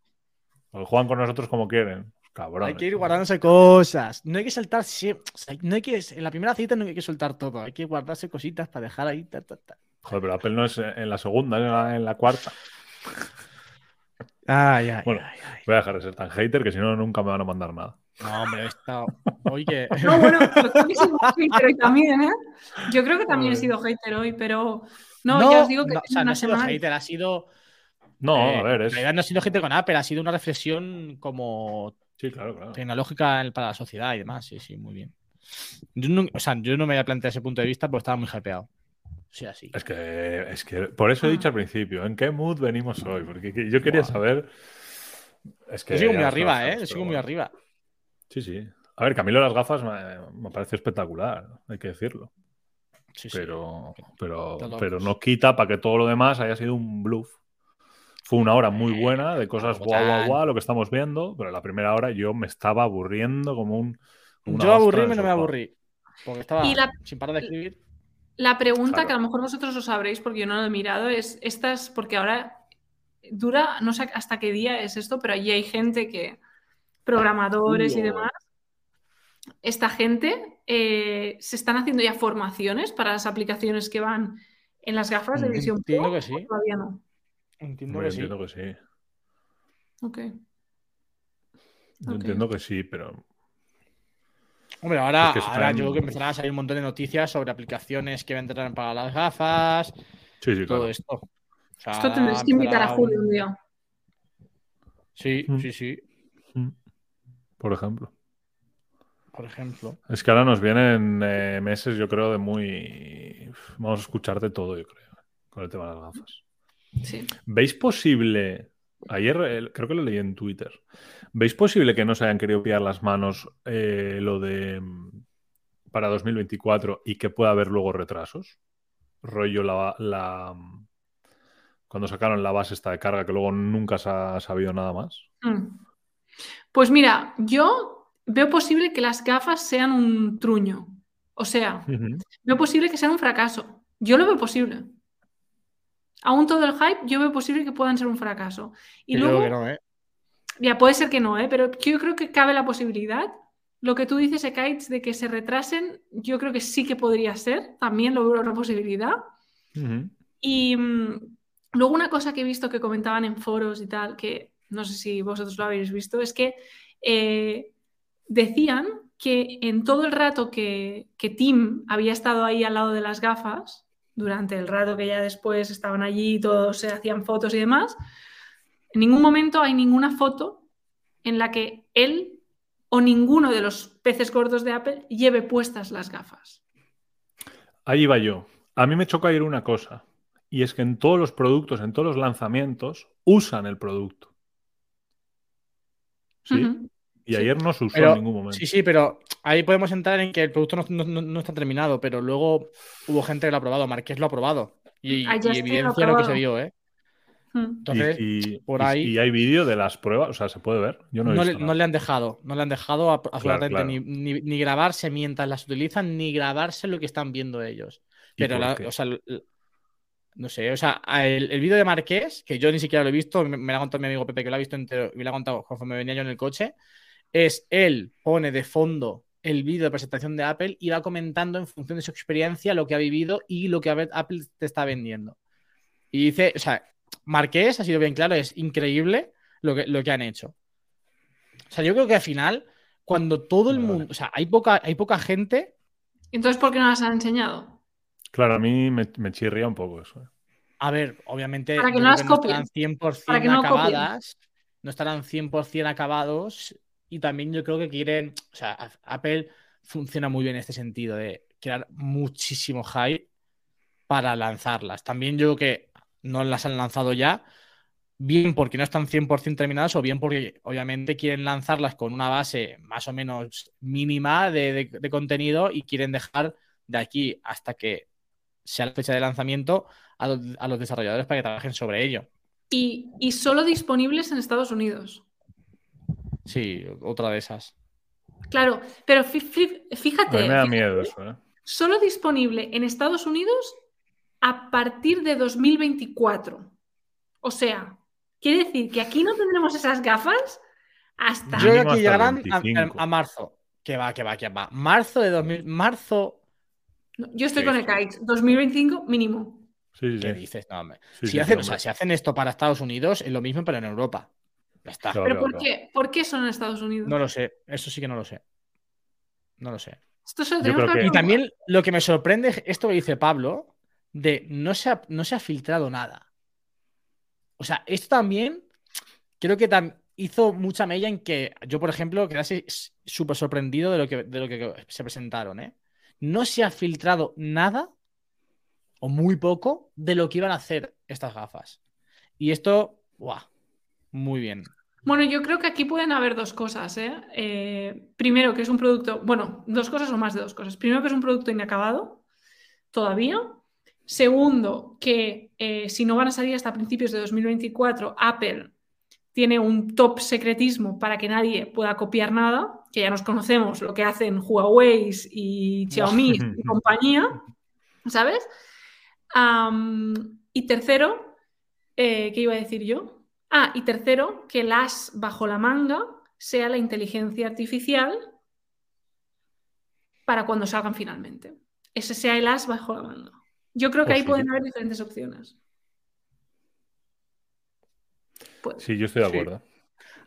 Porque juegan con nosotros como quieren. Cabrón. Hay que ir guardándose cosas. No hay que soltar. no hay que, en la primera cita no hay que soltar todo. Hay que guardarse cositas para dejar ahí. Joder, pero Apple no es en la segunda, es en la, cuarta. Ay, ay, bueno, voy a dejar de ser tan hater que si no, nunca me van a mandar nada. No, hombre, he estado. Oye. No, bueno, pero también he sido hater hoy también, ¿eh? Yo creo que también he sido hater hoy, pero. No, ya os digo que. No, o sea, no ha sido hater, ha sido. No, a eh, ver, es. En realidad no ha sido hater con Apple, ha sido una reflexión como. Sí, claro, claro. Tecnológica para la sociedad y demás, sí, sí, muy bien. Yo no, o sea, yo no me había planteado ese punto de vista porque estaba muy hypeado. Sí, así. Es que, es que por eso he dicho al principio, ¿en qué mood venimos hoy? Porque yo quería saber. Es que yo sigo muy arriba, ¿eh? Yo sigo muy arriba. Sí, sí. A ver, Camilo las gafas me, parece espectacular, hay que decirlo. Sí, pero, sí. pero, pero no quita para que todo lo demás haya sido un bluff. Fue una hora muy buena de cosas guau, guau, guau, lo que estamos viendo, pero la primera hora yo me estaba aburriendo como un. yo aburrirme no me aburrí. Porque estaba sin parar de escribir. La pregunta que a lo mejor vosotros lo sabréis porque yo no lo he mirado es: estas, porque ahora dura, no sé hasta qué día es esto, pero allí hay gente que programadores y demás, esta gente eh, se están haciendo ya formaciones para las aplicaciones que van en las gafas de visión Entiendo que sí. Todavía no. Entiendo, que, entiendo sí. que sí. Ok. entiendo que sí, pero. Hombre, ahora, ahora yo creo que empezarán a salir un montón de noticias sobre aplicaciones que vendrán para las gafas. Sí, sí, todo esto. esto tendréis que invitar a Julio un día. Sí, mm. sí, sí. Mm por ejemplo. Por ejemplo. Es que ahora nos vienen eh, meses, yo creo, de muy. Vamos a escuchar de todo, yo creo, con el tema de las gafas. Sí. ¿Veis posible? Ayer creo que lo leí en Twitter. ¿Veis posible que no se hayan querido pillar las manos eh, lo de mm, para 2024 y que pueda haber luego retrasos? Rollo la, la mm, cuando sacaron la base esta de carga que luego nunca se ha sabido nada más. Mm. Pues mira, yo veo posible que las gafas sean un truño. O sea, veo posible que sean un fracaso. Yo lo veo posible. Aún todo el hype, yo veo posible que puedan ser un fracaso. Y luego, ¿eh? Ya puede ser que no, ¿eh? pero yo creo que cabe la posibilidad. Lo que tú dices, Ekaitz, de que se retrasen, yo creo que sí que podría ser. También lo veo una posibilidad. Y mm, luego una cosa que he visto que comentaban en foros y tal, que no sé si vosotros lo habéis visto, es que eh, decían que en todo el rato que, Tim había estado ahí al lado de las gafas, durante el rato que ya después estaban allí, todos se hacían fotos y demás, en ningún momento hay ninguna foto en la que él o ninguno de los peces gordos de Apple lleve puestas las gafas. Ahí va yo. A mí me choca ir una cosa, y es que en todos los productos, en todos los lanzamientos, usan el producto. Y ayer no se usó en ningún momento. Sí, sí, pero ahí podemos entrar en que el producto no, está terminado, pero luego hubo gente que lo ha probado. Marqués lo ha probado. Y, evidencia lo, que se vio, ¿eh? Entonces, y, por ahí. Y hay vídeo de las pruebas, o sea, se puede ver. Yo no, le, han dejado, no le han dejado absolutamente Ni, grabarse mientras las utilizan, ni grabarse lo que están viendo ellos. Pero, o sea, no sé, o sea, el, vídeo de Marqués, que yo ni siquiera lo he visto, me, lo ha contado mi amigo Pepe que lo ha visto entero, me lo ha contado conforme venía yo en el coche, es él pone de fondo el vídeo de presentación de Apple y va comentando en función de su experiencia lo que ha vivido y lo que Apple te está vendiendo. Y dice, o sea, Marqués ha sido bien claro, es increíble lo que, lo que han hecho. O sea, yo creo que al final, cuando todo el mundo, o sea, hay poca, hay poca gente. Entonces, ¿por qué no las han enseñado? Claro, a mí me, chirría un poco eso. ¿eh? A ver, obviamente Para que no, las estarán 100% acabadas, no estarán 100% acabados y también yo creo que quieren, o sea, Apple funciona muy bien en este sentido de crear muchísimo hype para lanzarlas. También yo creo que no las han lanzado ya, bien porque no están 100% terminadas o bien porque obviamente quieren lanzarlas con una base más o menos mínima de contenido y quieren dejar de aquí hasta que sea la fecha de lanzamiento a los, desarrolladores para que trabajen sobre ello. Y, solo disponibles en Estados Unidos. Sí, otra de esas. Claro, pero fíjate. me da miedo eso, ¿eh? Solo disponible en Estados Unidos a partir de 2024. O sea, quiere decir que aquí no tendremos esas gafas Hasta. Yo creo que llegarán a, 25. a marzo. Que va, que va, que va. Marzo de 2000. Marzo. Yo estoy Sí, con el Kites. 2025 mínimo. Sí, sí, ¿Qué sí. dices? No, hombre. Sí, si, sí, hacen, sí, o sea, si hacen esto para Estados Unidos, es lo mismo, pero en Europa. Ya está. Claro, ¿Pero claro, por claro. qué? ¿Por qué son en Estados Unidos? No lo sé. Eso sí que no lo sé. No lo sé. Esto se que- Y también lo que me sorprende es esto que dice Pablo, de no se ha, no se ha filtrado nada. O sea, esto también creo que tam- hizo mucha mella en que yo, por ejemplo, quedase súper sorprendido de lo, que, de lo que se presentaron. ¿eh? No se ha filtrado nada o muy poco de lo que iban a hacer estas gafas. Y esto, ¡guau! Muy bien. Bueno, yo creo que aquí pueden haber dos cosas. ¿eh? Eh, primero, que es un producto. Bueno, dos cosas o más de dos cosas. Primero, que es un producto inacabado todavía. Segundo, que eh, si no van a salir hasta principios de 2024, Apple tiene un top secretismo para que nadie pueda copiar nada, que ya nos conocemos lo que hacen Huawei y Xiaomi y compañía, ¿sabes? Y tercero, eh, ¿qué iba a decir yo? Ah, y tercero, que el as bajo la manga sea la inteligencia artificial para cuando salgan finalmente. Ese sea el as bajo la manga. Yo creo que Pues ahí sí. pueden haber diferentes opciones. Pues, Sí, yo estoy de Sí.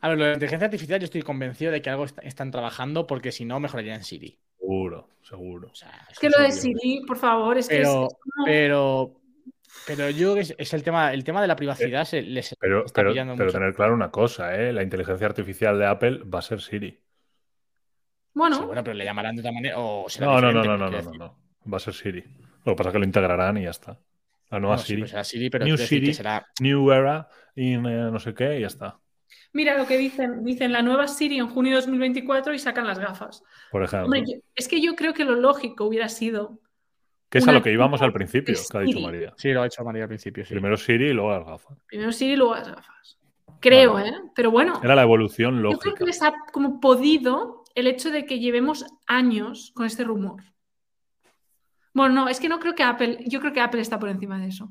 A ver, lo de la inteligencia artificial, yo estoy convencido de que algo est- están trabajando porque si no, mejorarían Siri. Seguro, seguro. O sea, es que lo de. Siri, por favor, es que es- Pero, es como- pero, pero yo creo que es, es el tema, el tema de la privacidad se les Pero, está pero, pillando pero mucho. tener claro una cosa, ¿eh? La inteligencia artificial de Apple va a ser Siri. Bueno, Sí, bueno, pero le llamarán de otra manera o será No, no, no, no, no, no, no. Va a ser Siri. Lo que pasa es que lo integrarán y ya está. La nueva No, sí, Siri. pues será Siri, pero New Siri. será New era in eh, no sé qué y ya está. Mira lo que dicen. Dicen la nueva Siri en junio de 2024 y sacan las gafas. Por ejemplo. Hombre, yo- es que yo creo que lo lógico hubiera sido. que es a lo que íbamos al principio, que ha dicho. María. Sí, lo ha hecho María al principio, sí. Primero Siri y luego las gafas. Primero Siri y luego las gafas. Creo. ¿eh? Pero bueno, Era la evolución yo creo lógica. que les ha como podido el hecho de que llevemos años con este rumor. Bueno, no, es que no creo que Apple, yo creo que Apple está por encima de eso.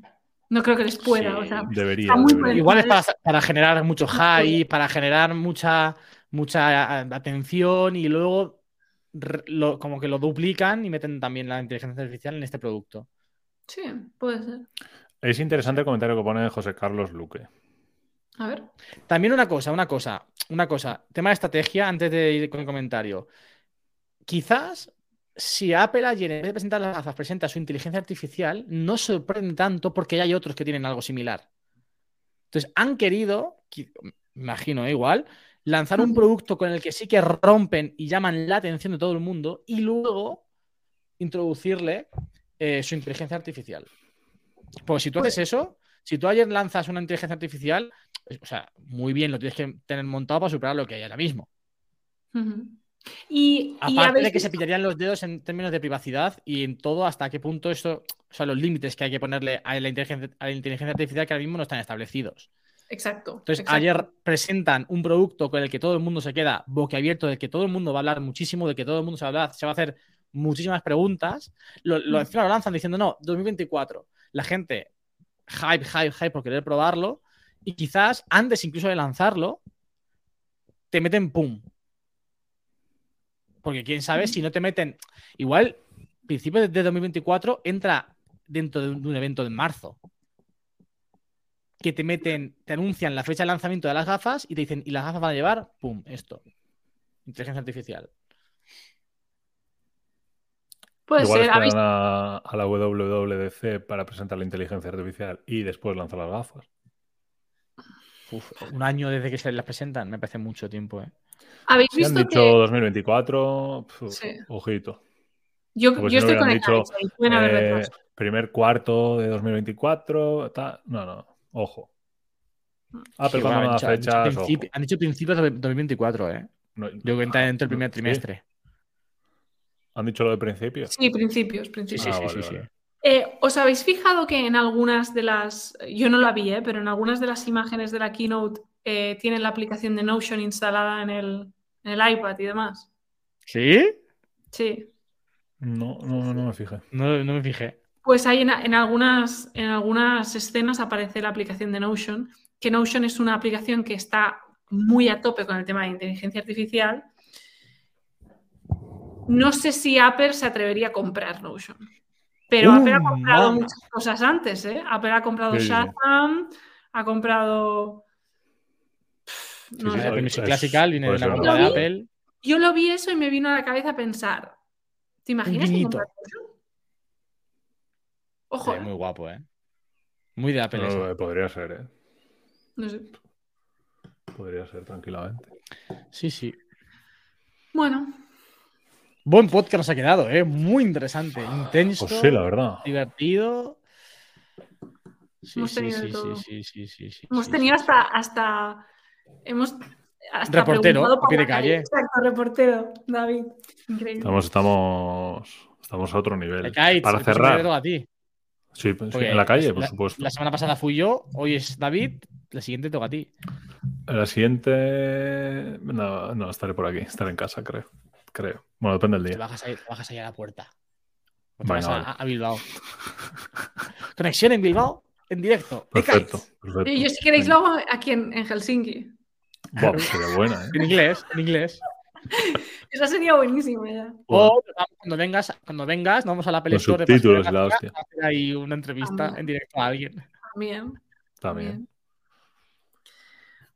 No creo que les pueda, Sí, o sea, Debería. está muy debería. Igual es para, para generar mucho hype, para generar mucha, mucha a- atención y luego lo- como que lo duplican y meten también la inteligencia artificial en este producto. sí, puede ser. Es interesante el comentario que pone José Carlos Luque. A ver. También una cosa, una cosa, una cosa. Tema de estrategia, antes de ir con el comentario. Quizás si Apple ayer, en vez de presentar las gafas, presenta su inteligencia artificial, no sorprende tanto porque ya hay otros que tienen algo similar. Entonces, han querido, imagino, ¿eh? igual, lanzar un Ujú. producto con el que sí que rompen y llaman la atención de todo el mundo y luego introducirle eh, su inteligencia artificial. Pues si tú haces eso, si tú ayer lanzas una inteligencia artificial, o sea, muy bien, lo tienes que tener montado para superar lo que hay ahora mismo. Y, y Aparte de que se pillarían los dedos en términos de privacidad y en todo hasta qué punto esto, o sea, los límites que hay que ponerle a la inteligencia, a la inteligencia artificial que ahora mismo no están establecidos. Exacto. Entonces, exacto. ayer presentan un producto con el que todo el mundo se queda boquiabierto, del que todo el mundo va a hablar muchísimo, del que todo el mundo se va a, hablar, se va a hacer muchísimas preguntas. Lo, lo, Mm. encima lo lanzan diciendo, no, 2024. La gente, hype, hype, hype por querer probarlo. Y quizás antes incluso de lanzarlo, te meten pum. Porque quién sabe si no te meten. Igual, principio de 2024 entra dentro de un, de un evento de marzo que te meten, te anuncian la fecha de lanzamiento de las gafas y te dicen, y las gafas van a llevar, pum, esto. Inteligencia artificial. Puede Igual ser. esperan ¿habéis- a, a la WWDC para presentar la inteligencia artificial y después lanzar las gafas. Uf, un año desde que se las presentan, me parece mucho tiempo, ¿eh? ¿Habéis Si han visto dicho que 2024, pf, Sí. ojito. yo, yo si no estoy con el dicho, pueden haber eh, primer cuarto de 2024, tal. No, no, ojo. Sí, cuando bueno, no han dicho- han dicho fechas, principi- han dicho principios de 2024, ¿eh? No, Yo creo que entra dentro del primer sí. trimestre. ¿Han dicho lo de principio? Sí, principios, Sí, principios. sí, Ah, sí, vale, sí, sí. Eh, ¿Os habéis fijado que en algunas de las, yo no la vi, eh, pero en algunas de las imágenes de la keynote eh, tienen la aplicación de Notion instalada en el, en el iPad y demás? ¿Sí? Sí. No, no, no me fijé. No, no me fijé. Pues hay en, en algunas, en algunas escenas aparece la aplicación de Notion, que Notion es una aplicación que está muy a tope con el tema de inteligencia artificial, no sé si Apple se atrevería a comprar Notion. Pero Uh, Apple ha comprado muchas cosas antes, ¿eh? Apple ha comprado Sí. Shazam, ha comprado... Pff, no Sí, sé. sí, Apple Music es- Classical viene puede de la ser compra de verdad. Apple. Yo lo vi eso y me vino a la cabeza pensar, ¿te imaginas que Notion? Ojo, Sí, ¿eh? muy guapo, ¿eh? Muy de Apple. No, eso. eh, podría ser, ¿eh? No sé. Podría ser tranquilamente. Sí, sí. Bueno, Buen podcast nos ha quedado, ¿eh? Muy interesante, intenso, Pues sí, la verdad. divertido. Sí, Hemos sí, tenido sí, todo. sí, sí, sí, sí, hemos tenido hasta, hasta, hemos hasta Reportero, a pie de calle. Exacto, reportero, David. Increíble. Estamos, estamos, estamos a otro nivel. Caes, Para cerrar. a ti. Sí, pues en la calle, la- por supuesto. La semana pasada fui yo, hoy es David, la siguiente toca a ti. La siguiente. No, no, estaré por aquí. Estaré en casa, creo. Creo. Bueno, depende del Te día. bajas ahí, te bajas ahí a la puerta. Te vas a, vale. a Bilbao. Conexión en Bilbao, en directo. Perfecto. Y yo si queréis lo hago aquí en, en Helsinki. Buah, pues sería buena, ¿eh? En inglés, en inglés. Esa sería buenísima ya. O cuando vengas, cuando vengas, nos vamos a la Los Store de subtítulos, Paseo de la hostia. a hacer ahí una entrevista También. en directo a alguien. También. También.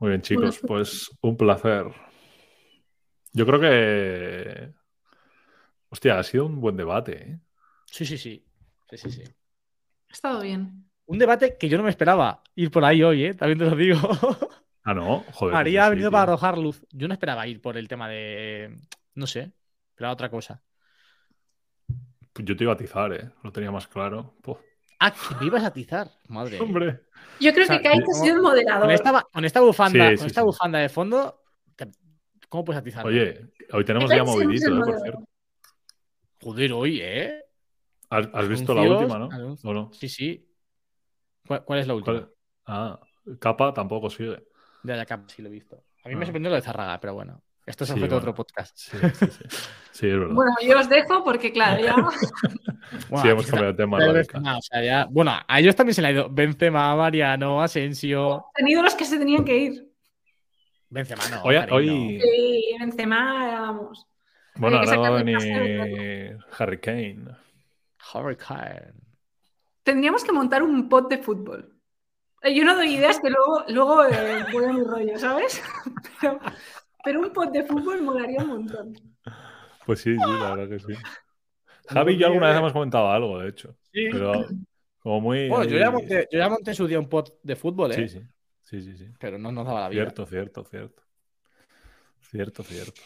Muy bien, chicos. Pues un placer. Yo creo que. Hostia, ha sido un buen debate, ¿eh? Sí, sí, sí. Sí, sí, sí. Ha estado bien. Un debate que yo no me esperaba ir por ahí hoy, ¿eh? También te lo digo. Ah, no, joder. María ha venido para arrojar luz. Yo no esperaba ir por el tema de. No sé. Esperaba otra cosa. Pues Yo te iba a atizar, ¿eh? Lo tenía más claro. Puf. Ah, que me ibas a atizar. Madre. Hombre. Yo creo O sea, que Kate ha sido el moderador. Con esta, con esta bufanda, Sí, con esta sí. bufanda de fondo, ¿cómo puedes atizar? Oye, hoy tenemos es movidito, ¿eh? Por cierto. Joder, hoy, ¿eh? ¿Has, has visto la última, no? anuncios. ¿O no? Sí, sí. ¿Cuál, cuál es la última? ¿Cuál? Ah, capa tampoco sigue. De Ayacap, sí lo he visto. A mí me Ah. sorprendió lo de Zarraga, pero bueno. Esto es Sí, objeto de bueno. otro podcast. Sí, sí, sí. Sí, es verdad. Bueno, yo os dejo porque, claro, ya. sí, hemos cambiado de tema. O sea, ya- Bueno, a ellos también se le ha ido Benzema, Mariano, Asensio. tenido los que se tenían que ir. Benzema no. Hoy, hoy- Sí, Benzema, vamos. Bueno, ahora va a venir Harry Kane. Hurricane. Tendríamos que montar un pot de fútbol. Eh, Yo no doy ideas que luego, luego eh, voy a mi rollo, ¿sabes? Pero, pero un pot de fútbol molaría un montón. Pues sí, sí, la verdad que sí. Javi y yo alguna vez hemos comentado algo, de hecho. Sí. Pero como muy. Bueno, yo ya, monté, yo ya monté en su día un pot de fútbol, ¿eh? Sí, sí. Sí, sí, sí. Pero no nos daba la vida. Cierto, cierto, cierto. Cierto, cierto.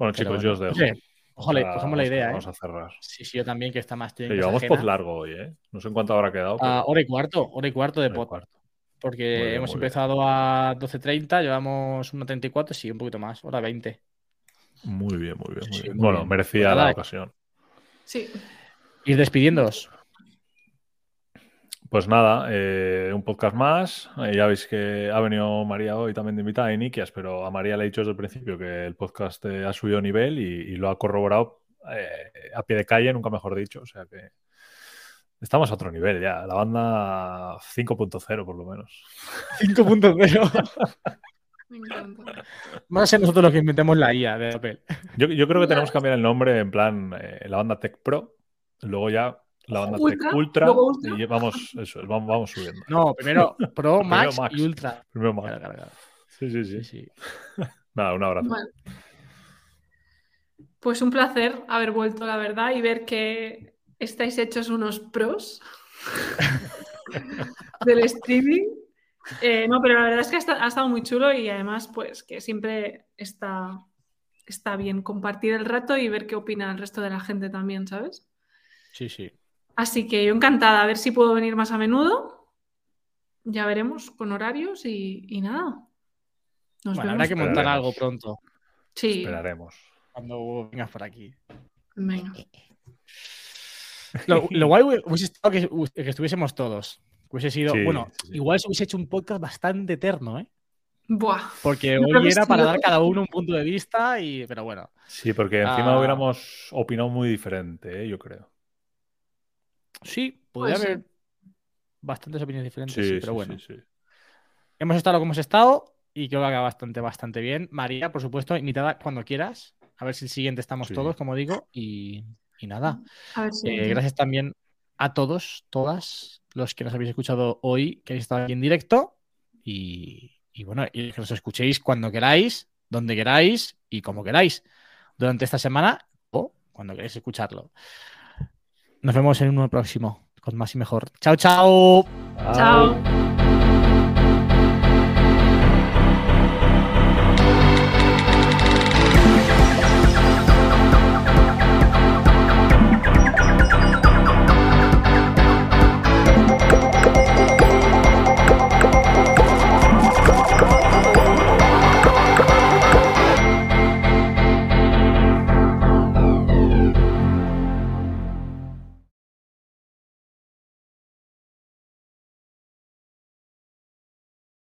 Bueno, Pero chicos, bueno. yo os dejo. Oye, Ojalá, Ahora cogemos la vamos idea, ¿eh? Vamos a cerrar. Sí, sí, yo también, que está más llevamos pod largo hoy, ¿eh? No sé en cuánto habrá quedado. pero- Ah, hora y cuarto, hora y cuarto de Hora y pod. cuarto. Porque bien, hemos muy bien. empezado a 12.30, llevamos 1.34, sí, un poquito más, hora 20. Muy bien, muy bien. Sí, Muy sí, bien. muy bueno, merecía Pues la ocasión. Sí. Ir despidiéndoos. Pues nada, eh, un podcast más. Eh, ya veis que ha venido María hoy también de invitada y Nikias, pero a María le he dicho desde el principio que el podcast eh, ha subido nivel y, y lo ha corroborado eh, a pie de calle, nunca mejor dicho. O sea que estamos a otro nivel ya. La banda 5.0 por lo menos. 5.0. Me encanta. Vamos a ser nosotros los que inventemos la IA de Apple. Yo, yo creo que tenemos que cambiar el nombre en plan eh, la banda Tech Pro, luego ya la banda Ultra, Ultra, y vamos, eso, es, vamos, vamos subiendo. No, primero Pro, Max, Max. y Ultra. Primero Claro, más. claro, claro. Sí, sí, sí. Sí, sí. Nada, un abrazo. Bueno. Pues un placer haber vuelto, la verdad, y ver que estáis hechos unos pros del streaming. Eh, no, pero la verdad es que ha esta- ha estado muy chulo y además, pues, que siempre está, está bien compartir el rato y ver qué opina el resto de la gente también, ¿sabes? Sí, sí. Así que yo encantada, a ver si puedo venir más a menudo. Ya veremos con horarios y, y nada. Nos Bueno, vemos. habrá que montar algo pronto Sí, Esperaremos. cuando vengas por aquí. venga. Lo, lo guay hubiese estado que, que estuviésemos todos. Hubiese sido, Sí, bueno, sí, sí. igual se hubiese hecho un podcast bastante eterno, ¿eh? Buah. Porque hoy era para yo dar cada uno un punto de vista y, pero bueno. Sí, porque encima Ah. hubiéramos opinado muy diferente, ¿eh? yo creo. Sí, podría Puede ser. haber bastantes opiniones diferentes, Sí, sí, sí, pero bueno. sí, sí. Hemos estado como hemos estado y creo que va bastante, bastante bien. María, por supuesto, invitada cuando quieras. A ver si el siguiente estamos Sí. todos, como digo. Y, y nada. A ver si. Eh, gracias también a todos, todas los que nos habéis escuchado hoy, que habéis estado aquí en directo. Y, y bueno, y que nos escuchéis cuando queráis, donde queráis y como queráis durante esta semana o cuando queráis escucharlo. Nos vemos en uno próximo con más y mejor. Chao, chao. Chao.